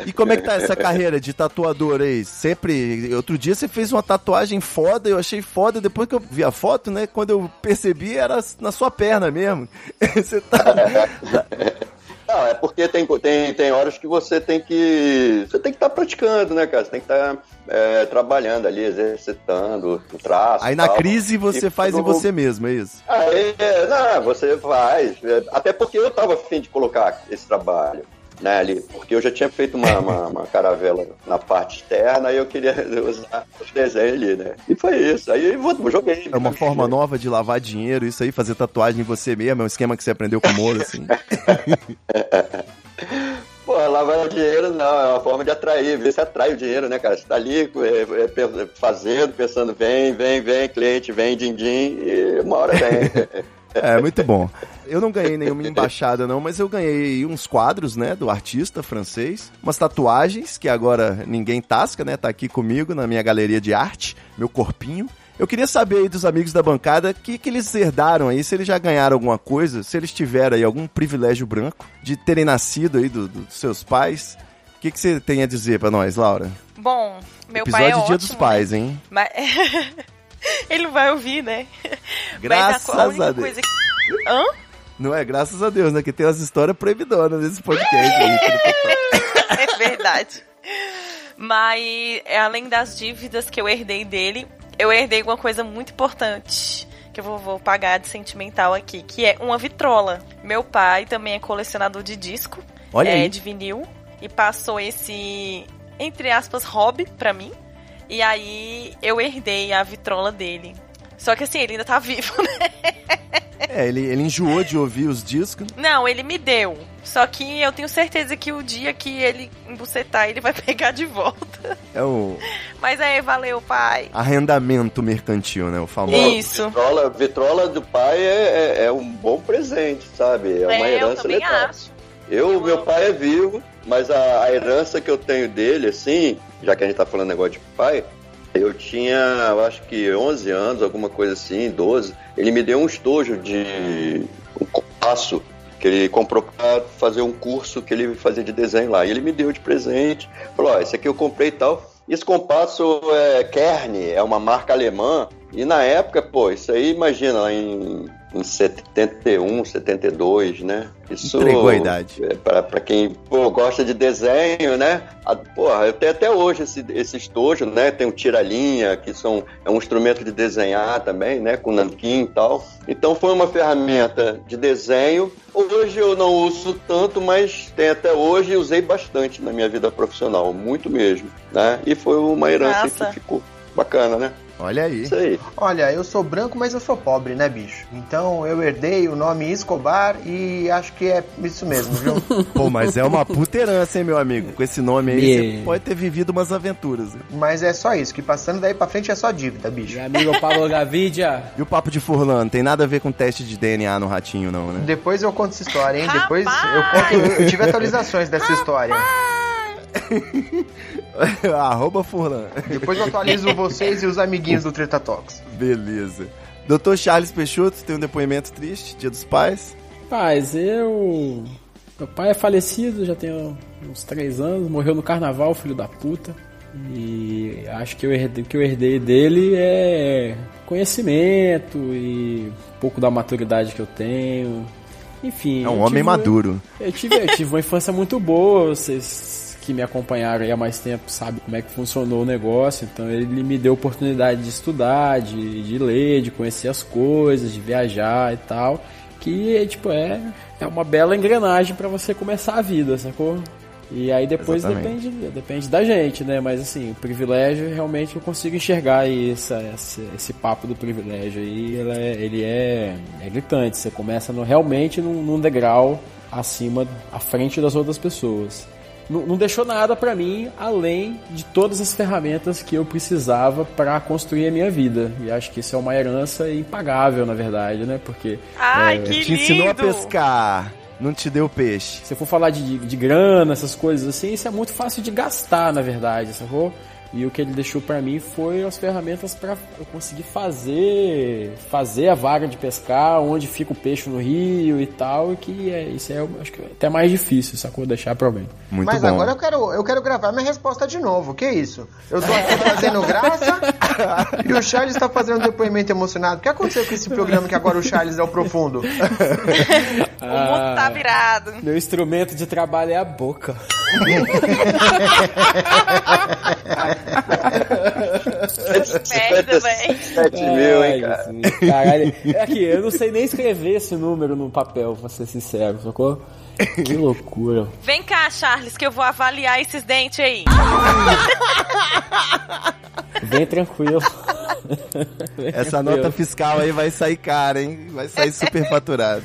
E como é que tá essa carreira de tatuador aí? Sempre. Outro dia você fez uma tatuagem foda, eu achei foda. Depois que eu vi a foto, né? Quando eu percebi, era na sua perna mesmo. [LAUGHS] você tá. [LAUGHS] Não, é porque tem, tem, tem horas que você tem que. Você tem que estar tá praticando, né, cara? Você tem que estar tá, é, trabalhando ali, exercitando o traço. Aí na tal. crise você e faz em você mesmo, é isso? Aí, não, você faz. Até porque eu tava afim de colocar esse trabalho né, ali, porque eu já tinha feito uma, uma, uma, caravela na parte externa e eu queria [LAUGHS] usar os desenhos ali, né? E foi isso. Aí eu joguei. É uma forma nova de lavar dinheiro, isso aí, fazer tatuagem em você mesmo, é um esquema que você aprendeu com o Moro, assim. [LAUGHS] Pô, lavar dinheiro não, é uma forma de atrair, ver se atrai o dinheiro, né, cara? Você tá ali é, é, fazendo, pensando, vem, vem, vem, cliente, vem, din-din, e uma hora vem. [LAUGHS] É, muito bom. Eu não ganhei nenhuma [LAUGHS] embaixada, não, mas eu ganhei uns quadros, né, do artista francês, umas tatuagens, que agora ninguém tasca, né, tá aqui comigo na minha galeria de arte, meu corpinho. Eu queria saber aí dos amigos da bancada o que, que eles herdaram aí, se eles já ganharam alguma coisa, se eles tiveram aí algum privilégio branco de terem nascido aí do, do, dos seus pais. O que, que você tem a dizer para nós, Laura? Bom, meu Episódio pai é Dia ótimo, dos Pais, né? hein? Mas... [LAUGHS] Ele não vai ouvir, né? Graças Mas a, a única a Deus. coisa que... Hã? Não é? Graças a Deus, né? Que tem umas histórias proibidonas nesse podcast aí. [LAUGHS] é verdade. Mas, além das dívidas que eu herdei dele, eu herdei uma coisa muito importante que eu vou, vou, pagar de sentimental aqui, que é uma vitrola. Meu pai também é colecionador de disco, Olha é, aí. de vinil, e passou esse, entre aspas, hobby pra mim. E aí eu herdei a vitrola dele. Só que assim, ele ainda tá vivo, [LAUGHS] né? É, ele, ele enjoou de ouvir os discos. Não, ele me deu. Só que eu tenho certeza que o dia que ele embucetar, ele vai [LAUGHS] pegar de volta. É o. Mas aí, valeu, pai. Arrendamento mercantil, né? O famoso. Isso. Vitrola, vitrola do pai é, é, é um bom presente, sabe? É uma É, eu herança também legal. acho. Eu, Eu meu amo. pai é vivo, mas a, a herança que eu tenho dele, assim, já que a gente tá falando negócio de pai, eu tinha, eu acho que 11 anos, alguma coisa assim, 12. Ele me deu um estojo de um compasso que ele comprou para fazer um curso que ele fazia de desenho lá. E ele me deu de presente. Falou: Ó, esse aqui eu comprei e tal. Esse compasso é Kern, é uma marca alemã. E na época, pô, isso aí, imagina, lá em, em 71, 72, né? Isso Entregou a idade. é pra, pra quem pô, gosta de desenho, né? A, porra, eu tenho até hoje esse, esse estojo, né? Tem o tira-linha, que são, é um instrumento de desenhar também, né? Com nanquim e tal. Então foi uma ferramenta de desenho. Hoje eu não uso tanto, mas tem até hoje e usei bastante na minha vida profissional, muito mesmo, né? E foi uma herança Nossa. que ficou bacana, né? Olha aí. Isso aí. Olha, eu sou branco, mas eu sou pobre, né, bicho? Então eu herdei o nome Escobar e acho que é isso mesmo, viu? [LAUGHS] Pô, mas é uma puta herança, hein, meu amigo? Com esse nome aí, Yeah. você pode ter vivido umas aventuras. né? mas é só isso, que passando daí pra frente é só dívida, bicho. Meu amigo Pablo Gavidia. E o papo de Furlan, não tem nada a ver com teste de DNA no ratinho, não, né? Depois eu conto essa história, hein? Depois eu conto. Eu tive atualizações dessa história. [LAUGHS] [LAUGHS] Arroba Furlan. Depois eu atualizo vocês e os amiguinhos do Treta Talks. Beleza. Doutor Charles Peixoto tem um depoimento triste, Dia dos Pais. Paz, eu. Meu pai é falecido, já tem uns três anos, morreu no carnaval, filho da puta. E acho que eu herdei- o que eu herdei dele é conhecimento e um pouco da maturidade que eu tenho. Enfim. É um homem tive- maduro. Eu tive, eu tive uma infância muito boa, [LAUGHS] vocês que me acompanharam aí há mais tempo sabem como é que funcionou o negócio, então ele me deu oportunidade de estudar, de, de ler, de conhecer as coisas, de viajar e tal, que tipo é, é uma bela engrenagem para você começar a vida, sacou? E aí depois Exatamente. depende, depende da gente, né? Mas assim, o privilégio realmente eu consigo enxergar aí essa, esse, esse papo do privilégio aí, ele é, ele é, é gritante. Você começa no, realmente num, num degrau acima, à frente das outras pessoas. Não, não deixou nada pra mim além de todas as ferramentas que eu precisava pra construir a minha vida. E acho que isso é uma herança impagável, na verdade, né? Porque Ai, é, que Te ensinou a pescar, não te deu peixe. se eu for falar de, de grana, essas coisas assim, isso é muito fácil de gastar, na verdade, sacou? E o que ele deixou pra mim foi as ferramentas pra eu conseguir fazer fazer a vaga de pescar, onde fica o peixe no rio e tal, e que é, isso é, eu acho que é até mais difícil, sacou? Deixar pra alguém. Muito Mas bom. agora eu quero, eu quero gravar minha resposta de novo. Que isso? Eu tô aqui fazendo graça [LAUGHS] e o Charles tá fazendo um depoimento emocionado. O que aconteceu com esse programa que agora o Charles é o profundo? [LAUGHS] O mundo tá virado. Meu instrumento de trabalho é a boca. [LAUGHS] Merda, véi. 7 mil, hein, cara. assim, caralho. É aqui, eu não sei nem escrever esse número no papel, pra ser sincero, sacou? Que loucura. Vem cá, Charles, que eu vou avaliar esses dentes aí. Bem tranquilo. Bem Essa tranquilo. nota fiscal aí vai sair cara, hein? Vai sair super faturado.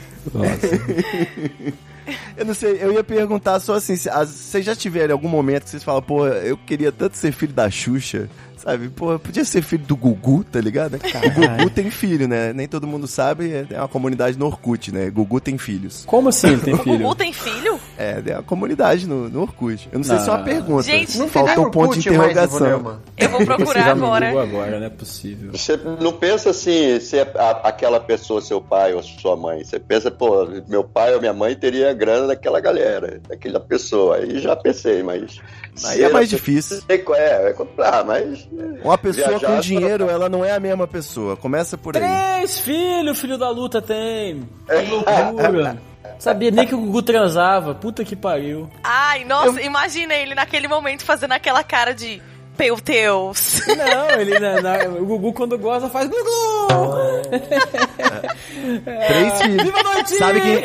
Eu não sei, eu ia perguntar só assim, vocês já tiveram algum momento que vocês falam, pô, eu queria tanto ser filho da Xuxa, sabe? Pô, podia ser filho do Gugu, tá ligado? [LAUGHS] O Gugu tem filho, né? Nem todo mundo sabe, é é uma comunidade no Orkut, né? Gugu tem filhos. Como assim ele tem [LAUGHS] O filho? Gugu tem filho? É, é uma comunidade no, no Orkut. Eu não sei se é uma Não. pergunta. Gente, Não faltou um ponto de mais, interrogação. Ivanilma. Eu vou [LAUGHS] procurar no agora. Google agora, não é possível. Você não pensa assim, se é a- aquela pessoa, seu pai ou sua mãe. Você pensa, pô, meu pai ou minha mãe teria grana daquela galera, daquela pessoa. Aí já pensei, mas. Aí é mais difícil. É, é comprar, mas. Uma pessoa Viajar, com dinheiro, ela não é a mesma pessoa. Começa por aí. Três filhos, filho da luta tem. Que loucura. Sabia nem que o Gugu transava. Puta que pariu. Ai, nossa, imagina ele naquele momento fazendo aquela cara de. Meu Deus. Não, ele na, na- o Gugu quando goza faz Gugu! Três filhos. Viva a noite! Sabe quem,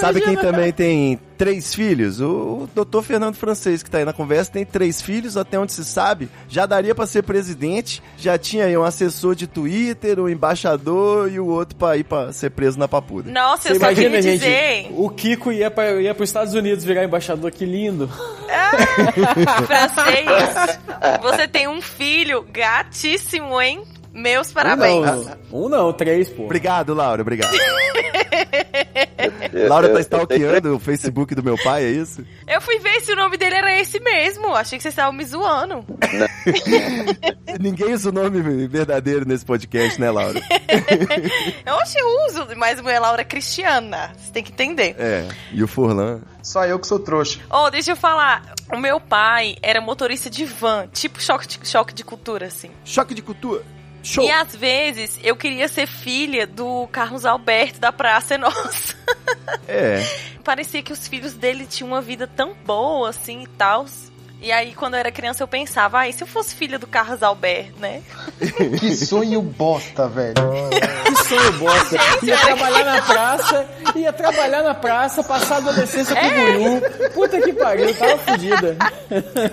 sabe quem também tem três filhos? O, o doutor Fernando Francês, que tá aí na conversa, tem três filhos, até onde se sabe. Já daria pra ser presidente, já tinha aí um assessor de Twitter, um embaixador e o outro pra ir pra ser preso na papuda. Nossa, Você eu só imagina, gente, dizer. o Kiko ia para ia os Estados Unidos virar embaixador, que lindo. [LAUGHS] Francês, você tem um filho gatíssimo, hein? Meus parabéns. Um não, um não, três, pô. Obrigado, Laura, obrigado. [LAUGHS] Laura tá stalkeando o Facebook do meu pai, é isso? Eu fui ver se o nome dele era esse mesmo. Achei que vocês estavam me zoando. [LAUGHS] Ninguém usa o nome verdadeiro nesse podcast, né, Laura? [LAUGHS] Eu achei eu uso, mas minha Laura é cristiana. Você tem que entender. É, e o Furlan. Só eu que sou trouxa. Oh, deixa eu falar. O meu pai era motorista de van, tipo choque de, choque de cultura, assim. Choque de cultura. Show. E às vezes eu queria ser filha do Carlos Alberto da Praça é Nossa. [LAUGHS] É. Parecia que os filhos dele tinham uma vida tão boa assim e tal. E aí, quando eu era criança, eu pensava, ai, se eu fosse filha do Carlos Alberto, né? [LAUGHS] Que sonho bosta, velho. Que sonho bosta. Ia trabalhar na praça, ia trabalhar na praça, passar a adolescência com o Guru. Puta que pariu, tava fodida.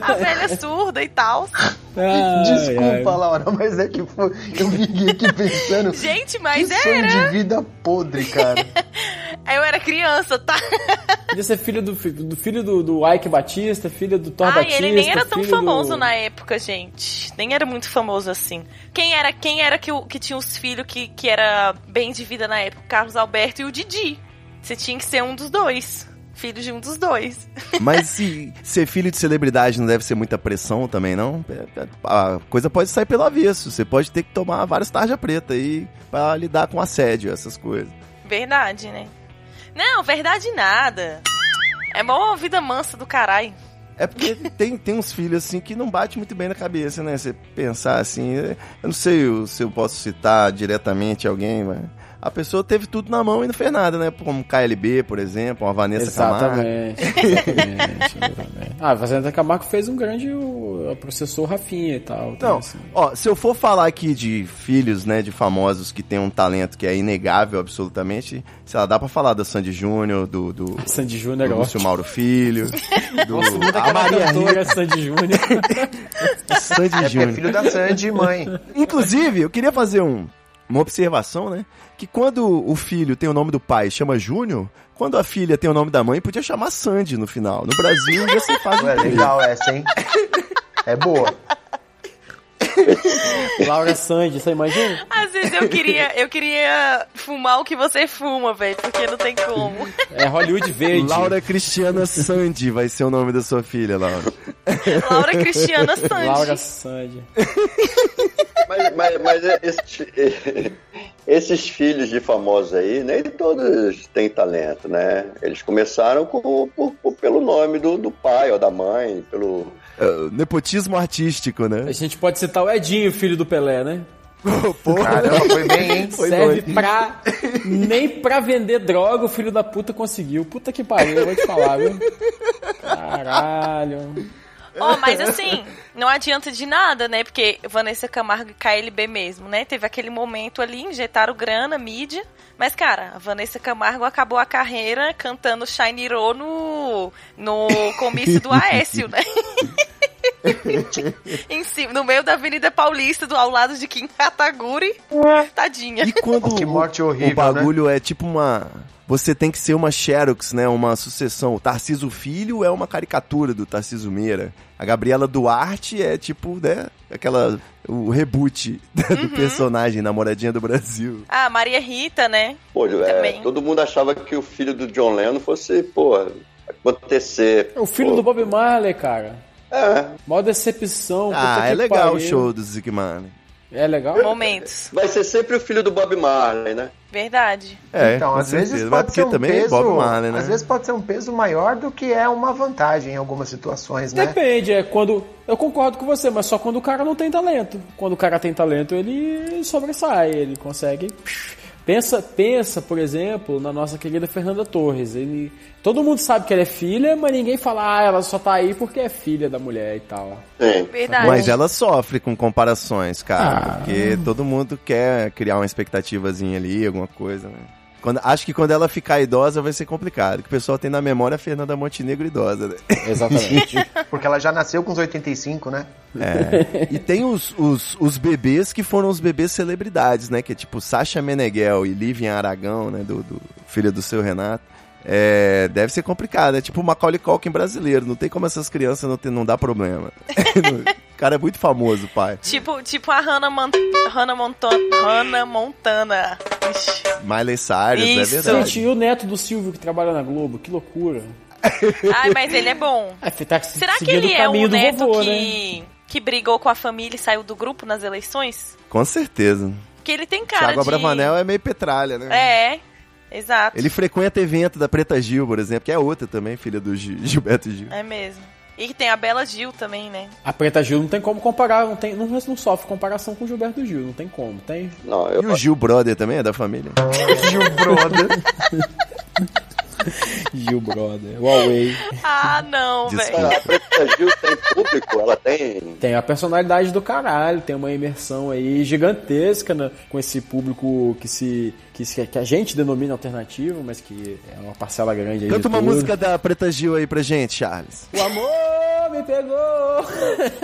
A velha surda e tal. [LAUGHS] Ai, Desculpa, ai. Laura, mas é que foi. Eu fiquei aqui pensando. [LAUGHS] Gente, Que mas sonho era. de vida podre, cara. [LAUGHS] Eu era criança, tá? Podia ser filho do, do filho do, do Ike Batista, filho do Thor Ai, Batista. ele nem era tão famoso do... na época, gente. Nem era muito famoso assim. Quem era quem era que, que tinha os filhos que, que era bem de vida na época? O Carlos Alberto e o Didi. Você tinha que ser um dos dois. Filho de um dos dois. [LAUGHS] Mas se ser filho de celebridade não deve ser muita pressão também, não? A coisa pode sair pelo avesso. Você pode ter que tomar várias tarja preta aí pra lidar com assédio, essas coisas. Verdade, né? Não, verdade nada. É mó vida mansa do caralho. É porque [LAUGHS] tem, tem uns filhos assim que não bate muito bem na cabeça, né? Você pensar assim, eu não sei se eu posso citar diretamente alguém, mas a pessoa teve tudo na mão e não fez nada, né? Como KLB, por exemplo, uma Vanessa Camargo. Exatamente, exatamente, [LAUGHS] exatamente. Ah, a Fazenda Camargo fez um grande o, processou Rafinha e tal. então, assim. ó, se eu for falar aqui de filhos, né, de famosos que tem um talento que é inegável absolutamente, sei lá, dá pra falar da Sandy Júnior, do, do, Sandy do Júnior é Lúcio ótimo. Mauro Filho, [LAUGHS] do Muda a Maria cantora Sandy Júnior. Rita [LAUGHS] Sandy É é Júnior. filho da Sandy, mãe. Inclusive, eu queria fazer um, uma observação, né? Que quando o filho tem o nome do pai e chama Júnior, quando a filha tem o nome da mãe, podia chamar Sandy no final. No Brasil, se faz Ué, um legal essa, hein? É boa. Laura Sandy, você imagina? Às vezes eu queria, eu queria fumar o que você fuma, velho, porque não tem como. É Hollywood Verde. Laura Cristiana Sandy vai ser o nome da sua filha, Laura. Laura Cristiana Sandy. Laura Sandy. Mas, mas, mas esses, esses filhos de famosos aí, nem todos têm talento, né? Eles começaram com, por- por- pelo nome do, do pai ou da mãe, pelo. É, nepotismo artístico, A né? gente pode citar o Edinho, filho do Pelé, né? [LAUGHS] Porra. Caramba, foi bem, hein? Serve pra. Nem pra vender droga o filho da puta conseguiu. Puta que pariu, eu vou te falar, viu? Caralho. Ó, mas assim, não adianta de nada, né? Porque Vanessa Camargo e KLB mesmo, né? Teve aquele momento ali, injetaram grana, mídia. Mas, cara, a Vanessa Camargo acabou a carreira cantando Shiny Ro no, no comício do Aécio, né? [LAUGHS] [LAUGHS] em cima, no meio da Avenida Paulista, do, ao lado de Kim Kataguri. Tadinha. E quando Que morte o, horrível, o bagulho é tipo uma. Você tem que ser uma Xerox, né? Uma sucessão. O Tarciso Filho é uma caricatura do Tarciso Meira. A Gabriela Duarte é tipo, né? Aquela. O reboot [LAUGHS] do personagem, namoradinha do Brasil. Ah, Maria Rita, né? Pô, é, todo mundo achava que o filho do John Lennon fosse, pô, acontecer. É o filho pô. do Bob Marley, cara. É, Mó decepção. Ah, é legal o pariu. show do Zig Marley. É legal? Momentos. vai ser sempre o filho do Bob Marley, né? Verdade. É, então, às vezes certeza. Mas pode ser um também é peso, Bob Marley, né? às vezes pode ser um peso maior do que é uma vantagem em algumas situações, né? Depende, é quando. Eu concordo com você, mas só quando o cara não tem talento. Quando o cara tem talento, ele sobressai, ele consegue. Pensa, pensa, por exemplo, na nossa querida Fernanda Torres. Ele, todo mundo sabe que ela é filha, mas ninguém fala, ah, ela só tá aí porque é filha da mulher e tal. Sim. Verdade. Mas ela sofre com comparações, cara. Ah. Porque todo mundo quer criar uma expectativazinha ali, alguma coisa, né? Quando, acho que quando ela ficar idosa vai ser complicado. Que o pessoal tem na memória a Fernanda Montenegro idosa, né? Exatamente. [LAUGHS] Porque ela já nasceu com os 85, né? É. E tem os, os, os bebês que foram os bebês celebridades, né? Que é tipo Sasha Meneghel e Livian Aragão, né? Do, do filho do seu Renato. É, deve ser complicado, é tipo o Macaulay Culkin brasileiro. Não tem como essas crianças não, ter, não dar problema. [LAUGHS] [LAUGHS] o cara é muito famoso, pai. Tipo, tipo a Hannah, Man Hannah, Montana, Hannah Montana. Ixi. Miley Cyrus, é Isso. verdade. Gente, e o neto do Silvio que trabalha na Globo? Que loucura. Ai, mas ele é bom. É, tá Será que ele o é o neto vovô, né? que, que brigou com a família e saiu do grupo nas eleições? Com certeza. Porque ele tem cara Tiago de... Abravanel é meio petralha, né? É, exato. Ele frequenta evento da Preta Gil, por exemplo, que é outra também, filha do Gil- Gilberto Gil. É mesmo. E que tem a Bela Gil também, né? A Preta Gil não tem como comparar, não, tem, não, não sofre comparação com o Gilberto Gil, não tem como, tem? Não, E eu, o Gil Brother também é da família. [LAUGHS] Gil Brother. [LAUGHS] Gil Brother, Huawei. Ah, não, velho. a Preta Gil tem público, ela tem. Tem a personalidade do caralho, tem uma imersão aí gigantesca né, com esse público que se que, se- que a gente denomina alternativo, mas que é uma parcela grande aí Canta de uma tudo. música da Preta Gil aí pra gente, Charles. O amor me pegou. [LAUGHS]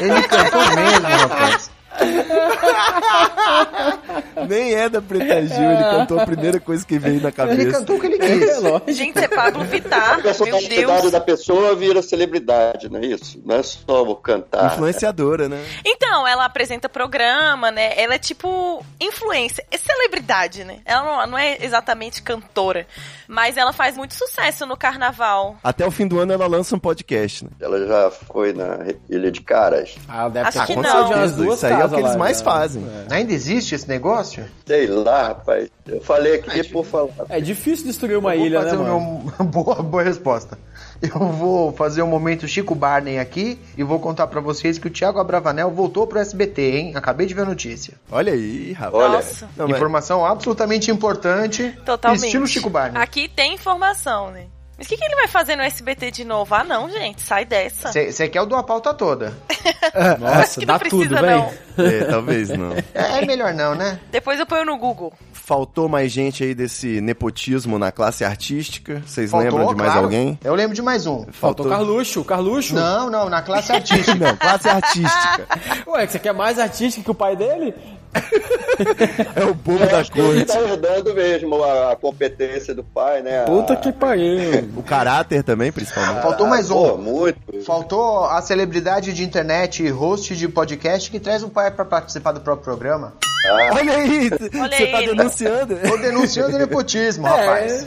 Ele cantou mesmo, rapaz. [LAUGHS] Nem é da Preta Gil, ele cantou a primeira coisa que veio na Ele cabeça. cantou o que ele É quis. lógico. Gente, isso é Pablo Vittar. A personalidade da pessoa vira celebridade, não é isso? Não é só cantar. Influenciadora, né? Então, ela apresenta programa, né? Ela é tipo influência, é celebridade, né? Ela não, não é exatamente cantora, mas ela faz muito sucesso no carnaval. Até o fim do ano ela lança um podcast, né? Ela já foi na Ilha de Caras. Ah, deve Acho ter que não. certeza duas isso aí é o que eles mais né? fazem. Ainda existe esse negócio? Sei lá, rapaz. Eu falei aqui por falar. É, é difícil destruir uma ilha, né, mano? meu... [LAUGHS] boa, boa resposta. Eu vou fazer o momento Chico Barney aqui e vou contar pra vocês que o Thiago Abravanel voltou pro SBT, hein? Acabei de ver a notícia. Olha aí, rapaz. Olha. Nossa, Não, mas- Informação absolutamente importante. totalmente. Estilo Chico Barney. Aqui tem informação, né? Mas o que, que ele vai fazer no SBT de novo? Ah, não, gente, sai dessa. Você quer o do a pauta toda. [LAUGHS] Nossa, que dá não tudo, precisa, velho. não. É, talvez não. É, é melhor não, né? Depois eu ponho no Google. Faltou mais gente aí desse nepotismo na classe artística? Vocês Faltou, lembram de mais claro. alguém? Eu lembro de mais um. Faltou Carluxo, Carluxo. Não, não, na classe artística. [LAUGHS] Não, classe artística. [LAUGHS] Ué, que você quer mais artística que o pai dele? [LAUGHS] é o bobo Eu da ele corte. tá herdando mesmo a, a competência do pai, né? A- Puta que pariu. O caráter também, principalmente. Faltou mais Pô, um. muito. Faltou a celebridade de internet e host de podcast que traz o pai pra participar do próprio programa. Olha aí, Olha você tá denunciando. Tô denunciando nepotismo, [LAUGHS] rapaz.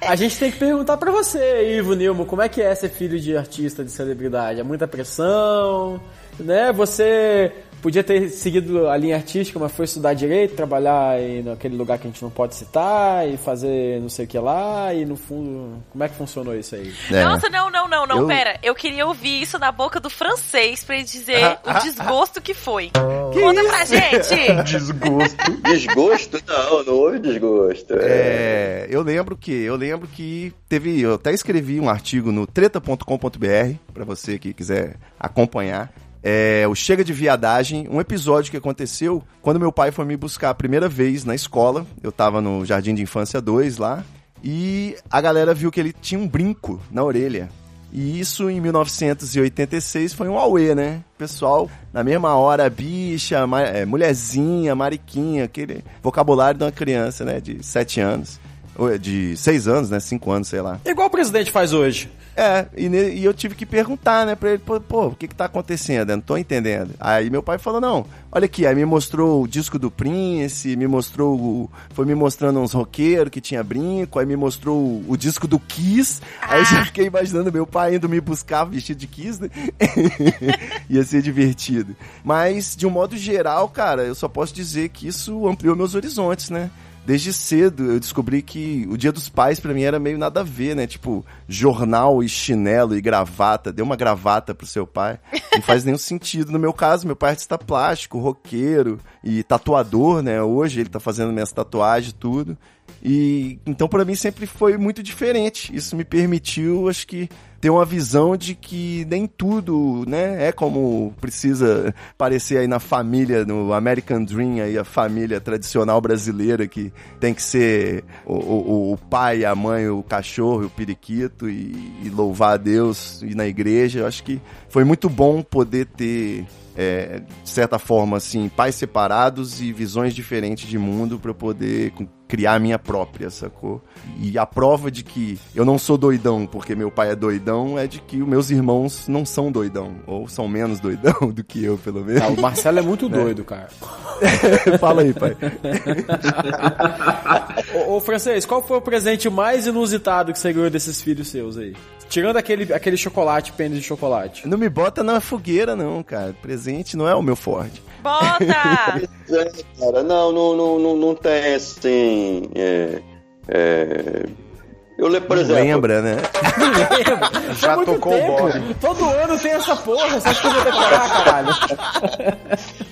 A gente tem que perguntar pra você, Ivo Nilmo, como é que é ser filho de artista, de celebridade? É muita pressão, né? Você podia ter seguido a linha artística, mas foi estudar direito, trabalhar aí naquele lugar que a gente não pode citar e fazer não sei o que lá e no fundo, como é que funcionou isso aí? É. Nossa, não, não, não, não, Eu- pera. Eu queria ouvir isso da boca do francês pra ele dizer o desgosto que foi. Que Conta isso? pra gente! [LAUGHS] Desgosto. Desgosto? Não, não houve desgosto. É. É, eu lembro que eu lembro que teve, eu até escrevi um artigo no treta.com.br pra você que quiser acompanhar. É, o Chega de Viadagem, um episódio que aconteceu quando meu pai foi me buscar a primeira vez na escola. Eu tava no Jardim de Infância 2 lá. E a galera viu que ele tinha um brinco na orelha. E isso em 1986 foi um auê, né? Pessoal, na mesma hora, bicha, ma- é, mulherzinha, mariquinha, aquele vocabulário de uma criança, né? De 7 anos. De 6 anos, né? 5 anos, sei lá. Igual o presidente faz hoje. É, e, e eu tive que perguntar, né, pra ele, pô, pô, o que que tá acontecendo? Eu não tô entendendo. Aí meu pai falou, não, olha aqui, aí me mostrou o disco do Prince, me mostrou, o, foi me mostrando uns roqueiros que tinha brinco, aí me mostrou o, o disco do Kiss, aí já fiquei imaginando meu pai indo me buscar vestido de Kiss, né? [LAUGHS] Ia ser divertido. Mas, de um modo geral, cara, eu só posso dizer que isso ampliou meus horizontes, né? Desde cedo eu descobri que o Dia dos Pais pra mim era meio nada a ver, né? Tipo, jornal e chinelo e gravata. Deu uma gravata pro seu pai. Não faz nenhum sentido. No meu caso, meu pai é artista plástico, roqueiro e tatuador, né? Hoje ele tá fazendo minhas tatuagens e tudo. E então pra mim sempre foi muito diferente. Isso me permitiu, acho que ter uma visão de que nem tudo, né, é como precisa parecer aí na família, no American Dream, aí a família tradicional brasileira que tem que ser o, o, o pai, a mãe, o cachorro, o periquito e, e louvar a Deus e na igreja. Eu acho que foi muito bom poder ter é, de certa forma, assim, pais separados e visões diferentes de mundo para poder criar a minha própria, sacou? E a prova de que eu não sou doidão porque meu pai é doidão é de que os meus irmãos não são doidão, ou são menos doidão [LAUGHS] do que eu, pelo menos. o Marcelo é muito doido, cara. [LAUGHS] Fala aí, pai. [LAUGHS] Ô, ô, francês, qual foi o presente mais inusitado que você ganhou desses filhos seus aí? Tirando aquele, aquele chocolate, pênis de chocolate. Não me bota na fogueira, não, cara. Presente não é o meu forte. Bota! É, [LAUGHS] cara, não, não, não, não, não tem assim. é, é, Eu lembro, por exemplo. lembra, né? [LAUGHS] Já Muito tocou o tempo. Bob. Todo ano tem essa porra, você acha que eu vou decorar, caralho?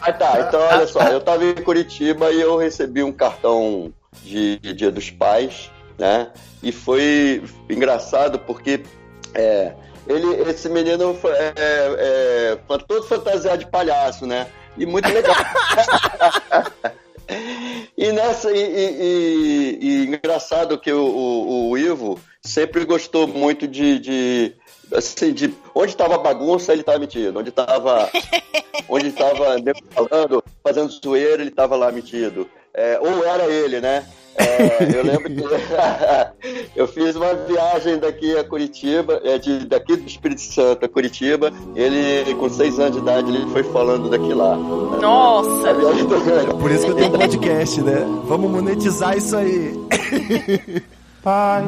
Ah, tá. Então, olha só, eu tava em Curitiba e eu recebi um cartão de, de Dia dos Pais, né? E foi engraçado porque é, ele, esse menino foi é, é, todo fantasiado de palhaço, né? E muito legal. [LAUGHS] E nessa, e, e- e- e engraçado que o, o- o Ivo sempre gostou muito de, de assim, de onde estava bagunça, ele estava metido. Onde estava onde estava [LAUGHS] falando, fazendo zoeira, ele estava lá metido. É, ou era ele, né? É, eu lembro que [LAUGHS] eu fiz uma viagem daqui a Curitiba, é, de, daqui do Espírito Santo a Curitiba. Ele, com seis anos de idade, ele foi falando daqui lá. Nossa! Do Por isso que eu tenho um podcast, né? Vamos monetizar isso aí. Pai,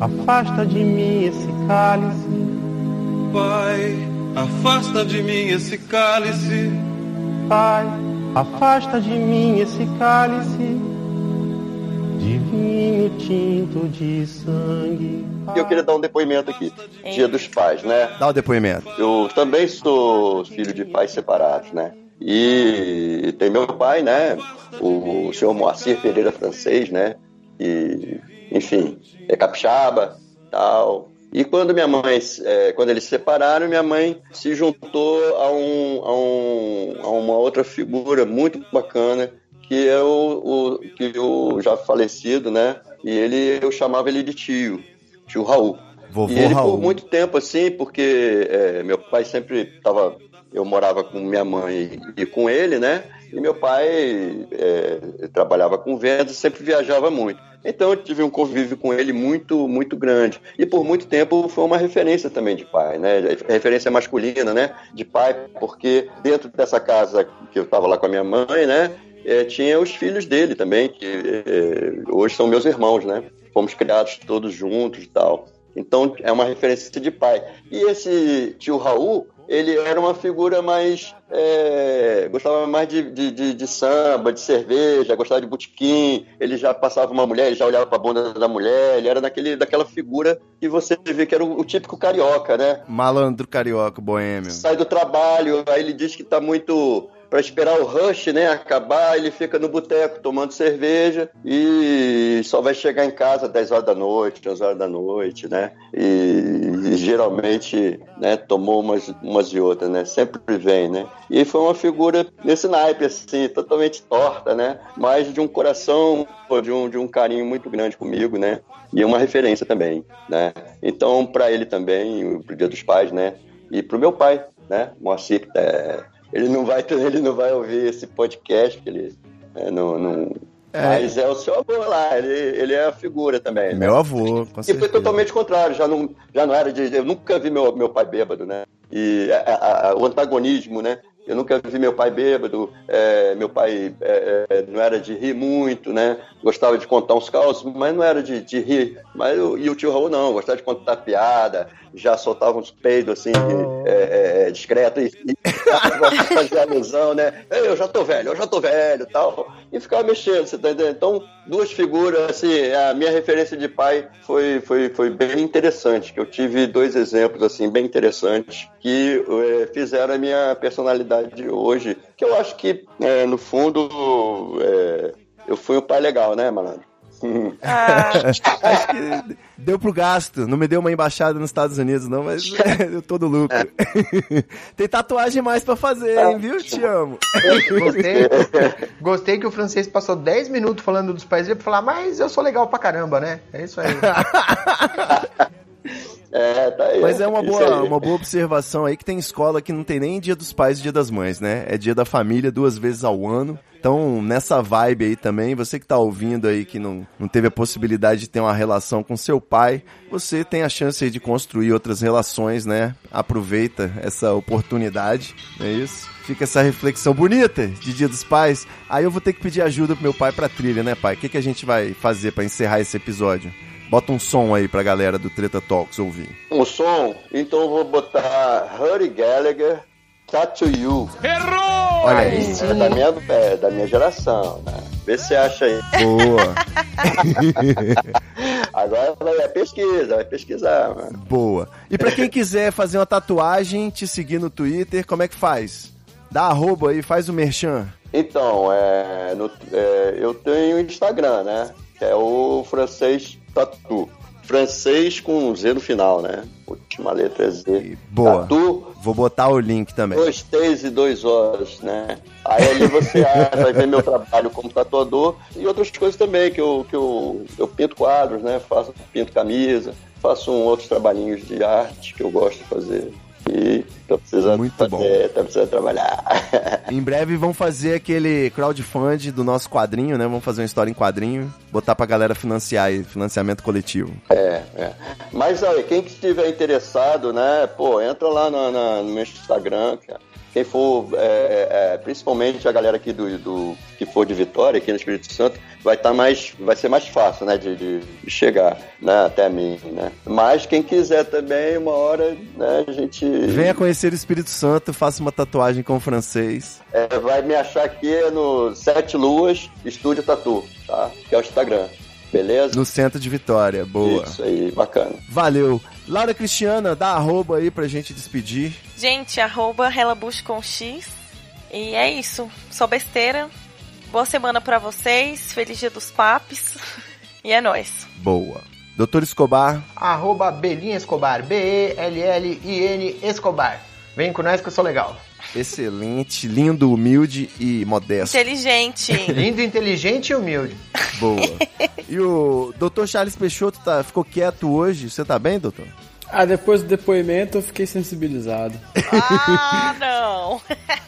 afasta de mim esse cálice. Pai, afasta de mim esse cálice. Pai, afasta de mim esse cálice de vinho tinto de sangue. Eu queria dar um depoimento aqui. Dia dos Pais, né? Dá o depoimento. Eu também sou filho de pais separados, né? E tem meu pai, né? O, senhor Moacir Pereira francês, né? E, enfim, é capixaba, tal. E quando minha mãe, é, quando eles se separaram, minha mãe se juntou a, um, a, um, a uma outra figura muito bacana, que é o, o que o já falecido, né? E ele, eu chamava ele de tio, tio Raul. Vovô e ele Raul. por muito tempo, assim, porque é, meu pai sempre tava. Eu morava com minha mãe e com ele, né? E meu pai é, trabalhava com vendas sempre viajava muito. Então eu tive um convívio com ele muito, muito grande. E por muito tempo foi uma referência também de pai, né? Referência masculina, né? De pai, porque dentro dessa casa que eu estava lá com a minha mãe, né? é, tinha os filhos dele também, que é, hoje são meus irmãos, né? Fomos criados todos juntos e tal. Então é uma referência de pai. E esse tio Raul, ele era uma figura mais. é, gostava mais de, de, de- de samba, de cerveja, gostava de botequim. Ele já passava uma mulher, ele já olhava para a bunda da mulher. Ele era daquele, daquela figura que você vê que era o, o típico carioca, né? Malandro carioca, boêmio. sai do trabalho, aí ele diz que tá muito para esperar o rush, né, acabar, ele fica no boteco tomando cerveja e só vai chegar em casa às 10 horas da noite, 11 horas da noite, né? E, e geralmente, né, tomou umas, umas e outras, né? Sempre vem, né? E foi uma figura nesse naipe assim, totalmente torta, né? Mas de um coração, de um de um carinho muito grande comigo, né? E uma referência também, né? Então, para ele também, pro Dia dos Pais, né? E pro meu pai, né? Moacir, é, ele não vai ele não vai ouvir esse podcast, porque ele é, não, não- Mas é o seu avô lá, ele, ele é a figura também. né? Meu avô, com E foi certeza. totalmente contrário, já não, já não era de. Eu nunca vi meu, meu pai bêbado, né? E a- a- a- o antagonismo, né? Eu nunca vi meu pai bêbado, é, meu pai é, é, não era de rir muito, né? Gostava de contar uns causos, mas não era de, de rir. Mas eu- e o tio Raul não, gostava de contar piada, já soltava uns peidos assim, é, é, discreto, e, e fazia alusão, né? "Ei, Eu já tô velho, eu já tô velho tal. E ficava mexendo, você tá entendendo? Então, duas figuras, assim, a minha referência de pai foi, foi, foi bem interessante, que eu tive dois exemplos, assim, bem interessantes, que eh, fizeram a minha personalidade hoje, que eu acho que, eh, no fundo, eh, eu fui um pai legal, né, malandro? [LAUGHS] Acho que deu pro gasto. Não me deu uma embaixada nos Estados Unidos, não, mas [LAUGHS] eu tô no lucro. Tem tatuagem mais pra fazer, hein, viu? Te amo. Gostei, [LAUGHS] gostei que o francês passou 10 minutos falando dos pais dele pra falar, mas eu sou legal pra caramba, né? É isso aí. [LAUGHS] É, tá aí. Mas é uma boa, uma boa observação aí que tem escola que não tem nem dia dos pais e dia das mães, né? É dia da família duas vezes ao ano. Então, nessa vibe aí também, você que tá ouvindo aí que não, não teve a possibilidade de ter uma relação com seu pai, você tem a chance aí de construir outras relações, né? Aproveita essa oportunidade, não é isso? Fica essa reflexão bonita de Dia dos Pais. Aí eu vou ter que pedir ajuda pro meu pai pra trilha, né, pai? O que, que a gente vai fazer pra encerrar esse episódio? Bota um som aí pra galera do Treta Talks ouvir. Um som, então eu vou botar Hurry Gallagher, Tattoo You. Olha aí. É da minha, é da minha geração, né? Vê se você acha aí. Boa. [LAUGHS] Agora vai é pesquisa, vai pesquisar, mano. Boa. E pra quem quiser fazer uma tatuagem, te seguir no Twitter, como é que faz? Dá arroba aí, faz o merchan. Então, é, no- é, eu tenho Instagram, né? Que é o francês Tatu. Francês com Z no final, né? Última letra é Z. Boa. Tatu, Vou botar o link também. dois T's e dois O's, né? Aí ali você vai ver meu trabalho como tatuador e outras coisas também, que eu, que eu, eu pinto quadros, né? Faço, pinto camisa, faço um, outros trabalhinhos de arte que eu gosto de fazer. E tô precisando Muito fazer, bom. tô precisando trabalhar. [LAUGHS] Em breve vão fazer aquele crowdfund do nosso quadrinho, né? Vamos fazer uma história em quadrinho, botar pra galera financiar financiamento coletivo. É, é. Mas aí, quem que estiver interessado, né, pô, entra lá na- no meu Instagram, cara. Quem for, é, é, principalmente a galera aqui do, do- que for de Vitória, aqui no Espírito Santo, vai estar mais, vai ser mais fácil, né, de, de- de chegar, né, até mim, né. Mas quem quiser também, uma hora, né, a gente Venha conhecer o Espírito Santo, faça uma tatuagem com o francês. é, vai me achar aqui no Sete Luas Estúdio Tatu, tá? Que é o Instagram, beleza? No centro de Vitória. Boa. Isso aí, bacana. Valeu. Laura Cristiana, dá arroba aí pra gente despedir. Gente, arroba Relabush com X. E é isso. Só besteira. Boa semana pra vocês. Feliz dia dos papis. [LAUGHS] E é nóis. Boa. Doutor Escobar, Arroba Belinha Escobar, B-E-L-L-I-N Escobar. Vem com nós que eu sou legal. Excelente, lindo, humilde e modesto. Inteligente. [LAUGHS] Lindo, inteligente e humilde. Boa. E o Dr. Charles Peixoto tá, ficou quieto hoje. Você tá bem, doutor? Ah, depois do depoimento eu fiquei sensibilizado. ah, não.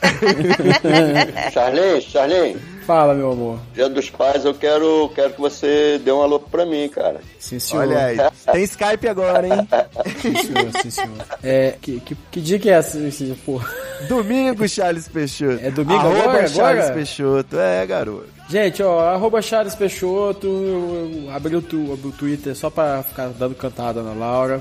[LAUGHS] Charlene, Charlene, Fala, meu amor. dia dos pais, eu quero, quero que você dê um alô pra mim, cara. Sim, senhor. Olha aí. Tem Skype agora, hein? [LAUGHS] Sim, senhor, sim, senhor. É, que, que, que dia que é essa, esse, porra? Domingo, Charles Peixoto. É domingo Arroba agora, Charles agora? Peixoto. É, garoto. Gente, ó, arroba Charles Peixoto, eu, eu abri o, tu, abri o Twitter só pra ficar dando cantada na Laura.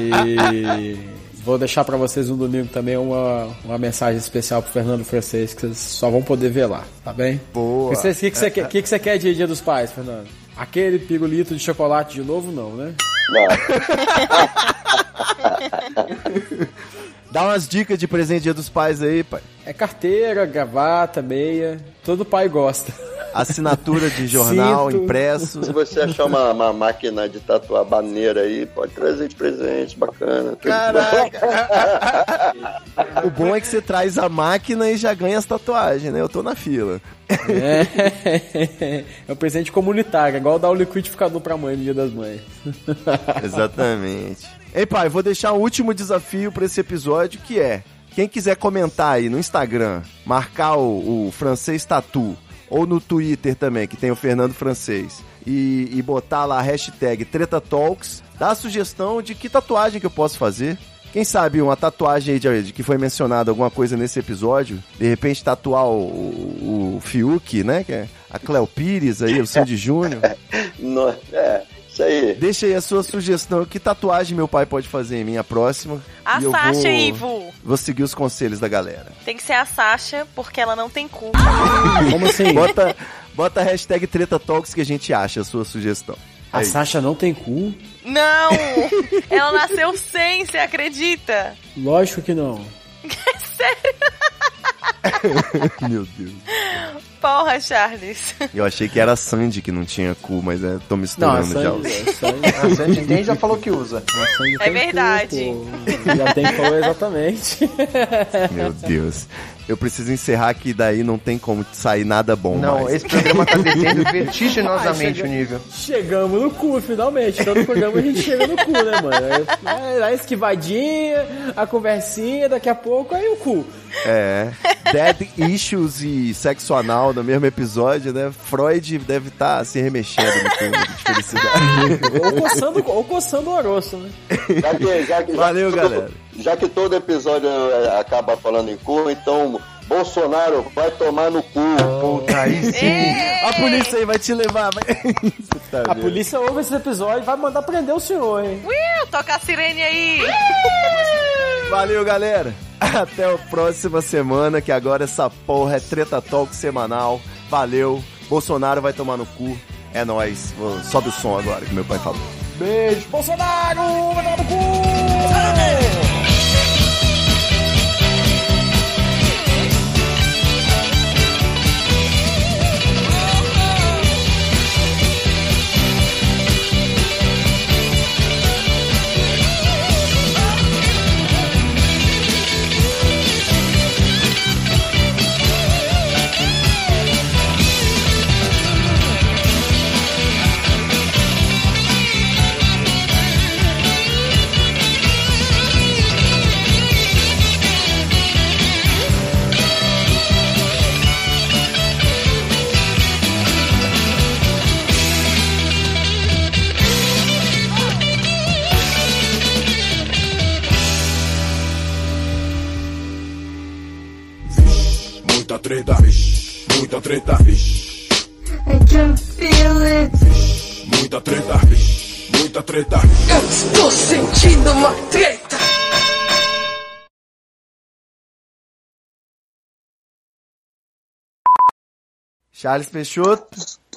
E [LAUGHS] vou deixar pra vocês no domingo também uma, uma mensagem especial pro Fernando Francês, que vocês só vão poder ver lá, tá bem? Boa. O que, que, que, você quer- que, que você quer de Dia dos Pais, Fernando? Aquele pirulito de chocolate de novo, não, né? Não, [LAUGHS] Dá umas dicas de presente dia dos pais aí, pai. É carteira, gravata, meia. Todo pai gosta. Assinatura de jornal, Cinto. impresso. se você achar uma, uma máquina de tatuar baneira aí, pode trazer de presente, bacana. Caraca! [LAUGHS] o bom é que você traz a máquina e já ganha as tatuagens, né? Eu tô na fila. É, [LAUGHS] é um presente comunitário, igual dar o liquidificador pra mãe no Dia das Mães. [LAUGHS] Exatamente. Ei, pai, vou deixar um último desafio pra esse episódio que é: quem quiser comentar aí no Instagram, marcar o, o francês tatu, ou no Twitter também, que tem o Fernando Francês, e, e botar lá a hashtag TretaTalks, dá a sugestão de que tatuagem que eu posso fazer. Quem sabe uma tatuagem aí de, de que foi mencionada alguma coisa nesse episódio, de repente tatuar o, o, o Fiuk, né? Que é a Cleo Pires aí, o Sandy Júnior. [LAUGHS] É, isso aí. Deixa aí a sua sugestão. Que tatuagem meu pai pode fazer em mim a próxima? A E eu Sasha, vou, Ivo. Vou seguir os conselhos da galera. Tem que ser a Sasha, porque ela não tem cu. [LAUGHS] Como assim? Bota, bota a hashtag Treta Talks que a gente acha a sua sugestão. A Aí. Sasha não tem cu? Não! [LAUGHS] Ela nasceu sem, você acredita? Lógico que não. [LAUGHS] Meu Deus. Porra, Charles. [LAUGHS] Eu achei que era a Sandy que não tinha cu, mas é, tô Não, a misturando já Sandy, os... a Sandy, A Sandy já falou que usa. a Sandy É cu, verdade. pô. Já tem falou exatamente. Meu Deus. Eu preciso encerrar que daí não tem como sair nada bom Não, mais. esse programa tá descendo [LAUGHS] vertiginosamente Ai, o nível. Chegamos no cu, finalmente. Todo programa a gente chega no cu, né, mano? É, a esquivadinha, a conversinha, daqui a pouco, aí o cu. É. Dead Issues e sexo anal no mesmo episódio, né? Freud deve estar se remexendo no túmulo de felicidade. Ou coçando, ou coçando o oroço, né? Já que, já que, Valeu, já que galera. Já que todo episódio é, acaba falando em cu, então Bolsonaro vai tomar no cu. Puta, aí sim. A polícia aí vai te levar. Vai... Puta [LAUGHS] A polícia ouve esse episódio e vai mandar prender o senhor, hein? Ui, toca a sirene aí. Valeu, galera. Até a próxima semana, que agora essa porra é Treta Talk semanal. Valeu. Bolsonaro vai tomar no cu. É nóis. Sobe o som agora, que meu pai falou. Beijo, Bolsonaro! Vai tomar no cu! Muita Charles Peixoto.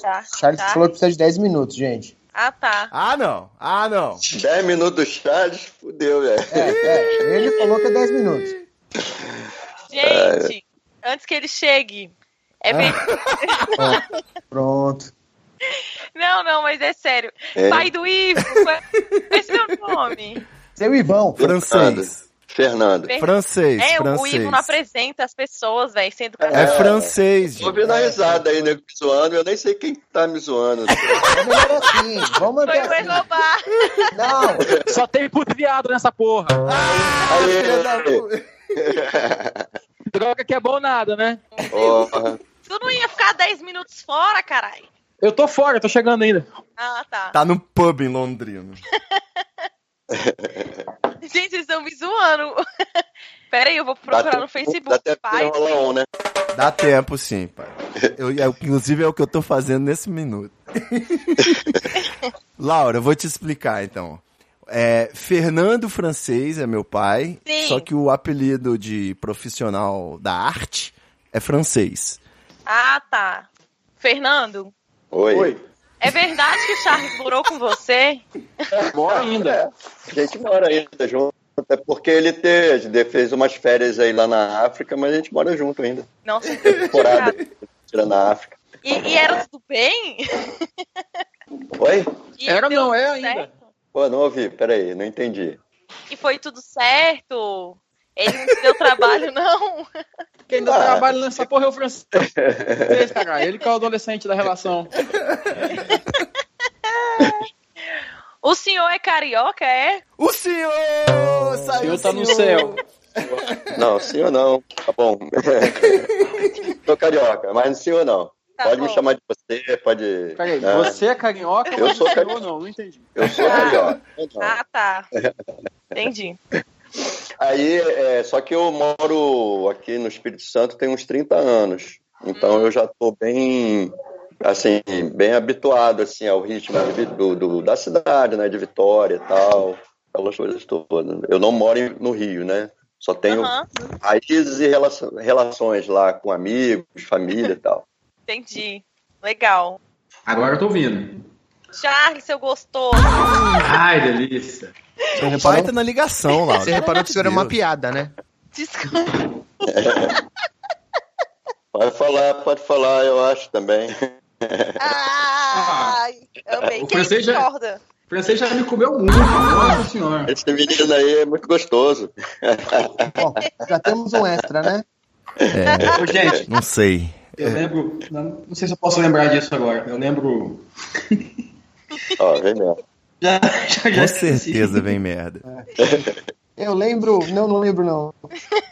Tá. Charles tá. falou que precisa de 10 minutos, gente. Ah, tá. Ah, não. Ah, não. 10 minutos do Charles, fudeu, velho. É, é, ele falou que é 10 minutos. Gente, antes que ele chegue. É bem... Pronto. Não, não, mas é sério. É. Pai do Ivo, qual é qual é seu nome? Seu Ivão. Francês. Fernando. Fer- Francês, É, o francês. Ivo não apresenta as pessoas, velho, sendo É É. francês, Tô gente. ouvindo a risada aí, nego me zoando, eu nem sei quem tá me zoando. [LAUGHS] Melhor assim. Vamos Foi manter o assim. Não, Só tem puto viado nessa porra. Aí, [LAUGHS] Droga que é bom nada, né? porra. Tu não ia ficar 10 minutos fora, caralho? Eu tô fora, tô chegando ainda. Ah, tá. Tá no pub em Londrina. [LAUGHS] [LAUGHS] Gente, vocês estão me zoando. [LAUGHS] Pera aí, eu vou Dá procurar tempo- no Facebook. Dá tempo Pai, rolar um, né? Dá tempo sim, pai. [LAUGHS] Eu, eu- inclusive é o que eu tô fazendo nesse minuto. Laura, eu vou te explicar então. É, Fernando Francês é meu pai, Sim. só que o apelido de profissional da arte é francês. Ah, tá. Fernando, Oi. É verdade que o Charles morou com você? Bora ainda. A gente mora ainda junto. Até porque ele te- ele fez umas férias aí lá na África, mas a gente mora junto ainda. Nossa, Temporada tira na África. E, e era tudo bem? Oi? E Era não, é tudo ainda. certo? Pô, não ouvi, peraí, não entendi. E foi tudo certo? Ele não te deu trabalho, não? Quem ainda Ah. trabalha nessa porra é o francês, cara. Ele que é o adolescente da relação. O senhor é carioca, é? O senhor O saiu senhor tá no céu. Não, ou não? Tá bom. [LAUGHS] Sou carioca, mas sim ou não? Tá pode bom. me chamar de você, pode. Peraí, né? você é carioca Eu ou sou carioca. ou não? Não entendi. Eu sou carioca. Não. Ah, tá. Entendi. Aí, é, só que eu moro aqui no Espírito Santo tem uns 30 anos. Então eu já tô bem, assim, bem habituado, assim, ao ritmo do, do- da cidade, né, de Vitória e tal, aquelas coisas todas. Eu não moro no Rio, né? Só tenho Aham, raízes e relações lá com amigos, família e tal. entendi. Legal. Agora eu tô ouvindo. Charles, seu gostoso. Ai, delícia. você O pai reparou, tá na ligação, Laura. você reparou que isso era uma piada, né? Desculpa. Pode falar, pode falar, eu acho também. Ai, amei. O Quem francês já- discorda? O francês já me comeu muito. Nossa senhora. Esse menino aí é muito gostoso. Bom, já temos um extra, né? Ô, gente, Não sei. eu lembro. Não, não sei se eu posso lembrar disso agora. Eu lembro. [LAUGHS] Ó, vem mesmo. Já, já, já Com certeza vem merda. Eu lembro. Não, não lembro, não.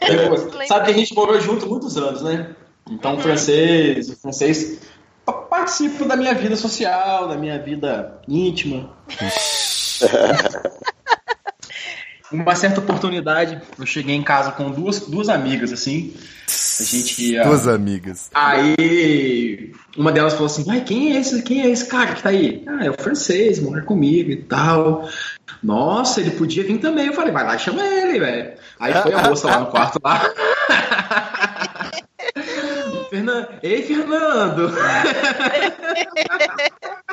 Lembro- Sabe que a gente morou junto muitos anos, né? Então o francês, o francês pa- participa da minha vida social, da minha vida íntima. [LAUGHS] Uma certa oportunidade, eu cheguei em casa com duas, duas amigas, assim. A gente ia. Duas amigas. Aí uma delas falou assim: Uai, quem é esse? Quem é esse cara que tá aí? Ah, é o francês, mora comigo e tal. Nossa, ele podia vir também. Eu falei, vai lá, chama ele, velho. Aí foi a moça lá no quarto lá. [LAUGHS] Fernando, ei, Fernando! [LAUGHS]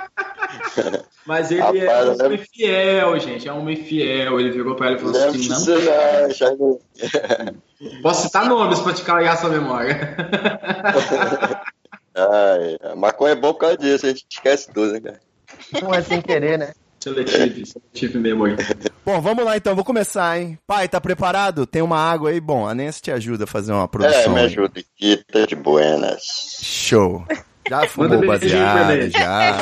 Mas ele é Rapaz, um eu homem fiel, gente. É um homem fiel. Ele virou pra ela e falou Não assim: Não, já não- [LAUGHS] posso citar nomes pra te carregar sua memória. [LAUGHS] Ai, a maconha é bom por causa disso, a gente esquece tudo, né, cara? Não é sem querer, né? Seletivo, seletivo memory. [LAUGHS] Bom, vamos lá então, vou começar, hein? Pai, tá preparado? Tem uma água aí? Bom, a Nancy te ajuda a fazer uma É, produção. me aí. ajuda aqui, tá de buenas. Show. Já fumou baseado, ele. já.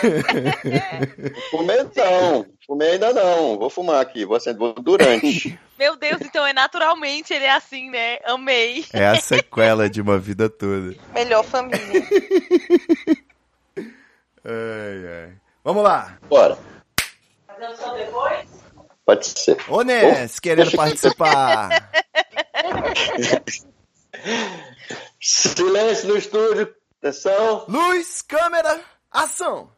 [LAUGHS] Fumei não, fumei ainda não. Vou fumar aqui, vou acender vou durante. [LAUGHS] Meu Deus, então é naturalmente ele é assim, né? Amei. É a sequela de uma vida toda. Melhor família. [LAUGHS] Ai, ai. Vamos lá. Bora, Fazendo só depois? pode ser. Ô, Ness, querendo participar. Silêncio no estúdio, atenção. Luz, câmera, ação.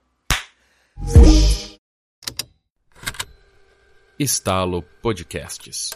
Estalo Podcasts.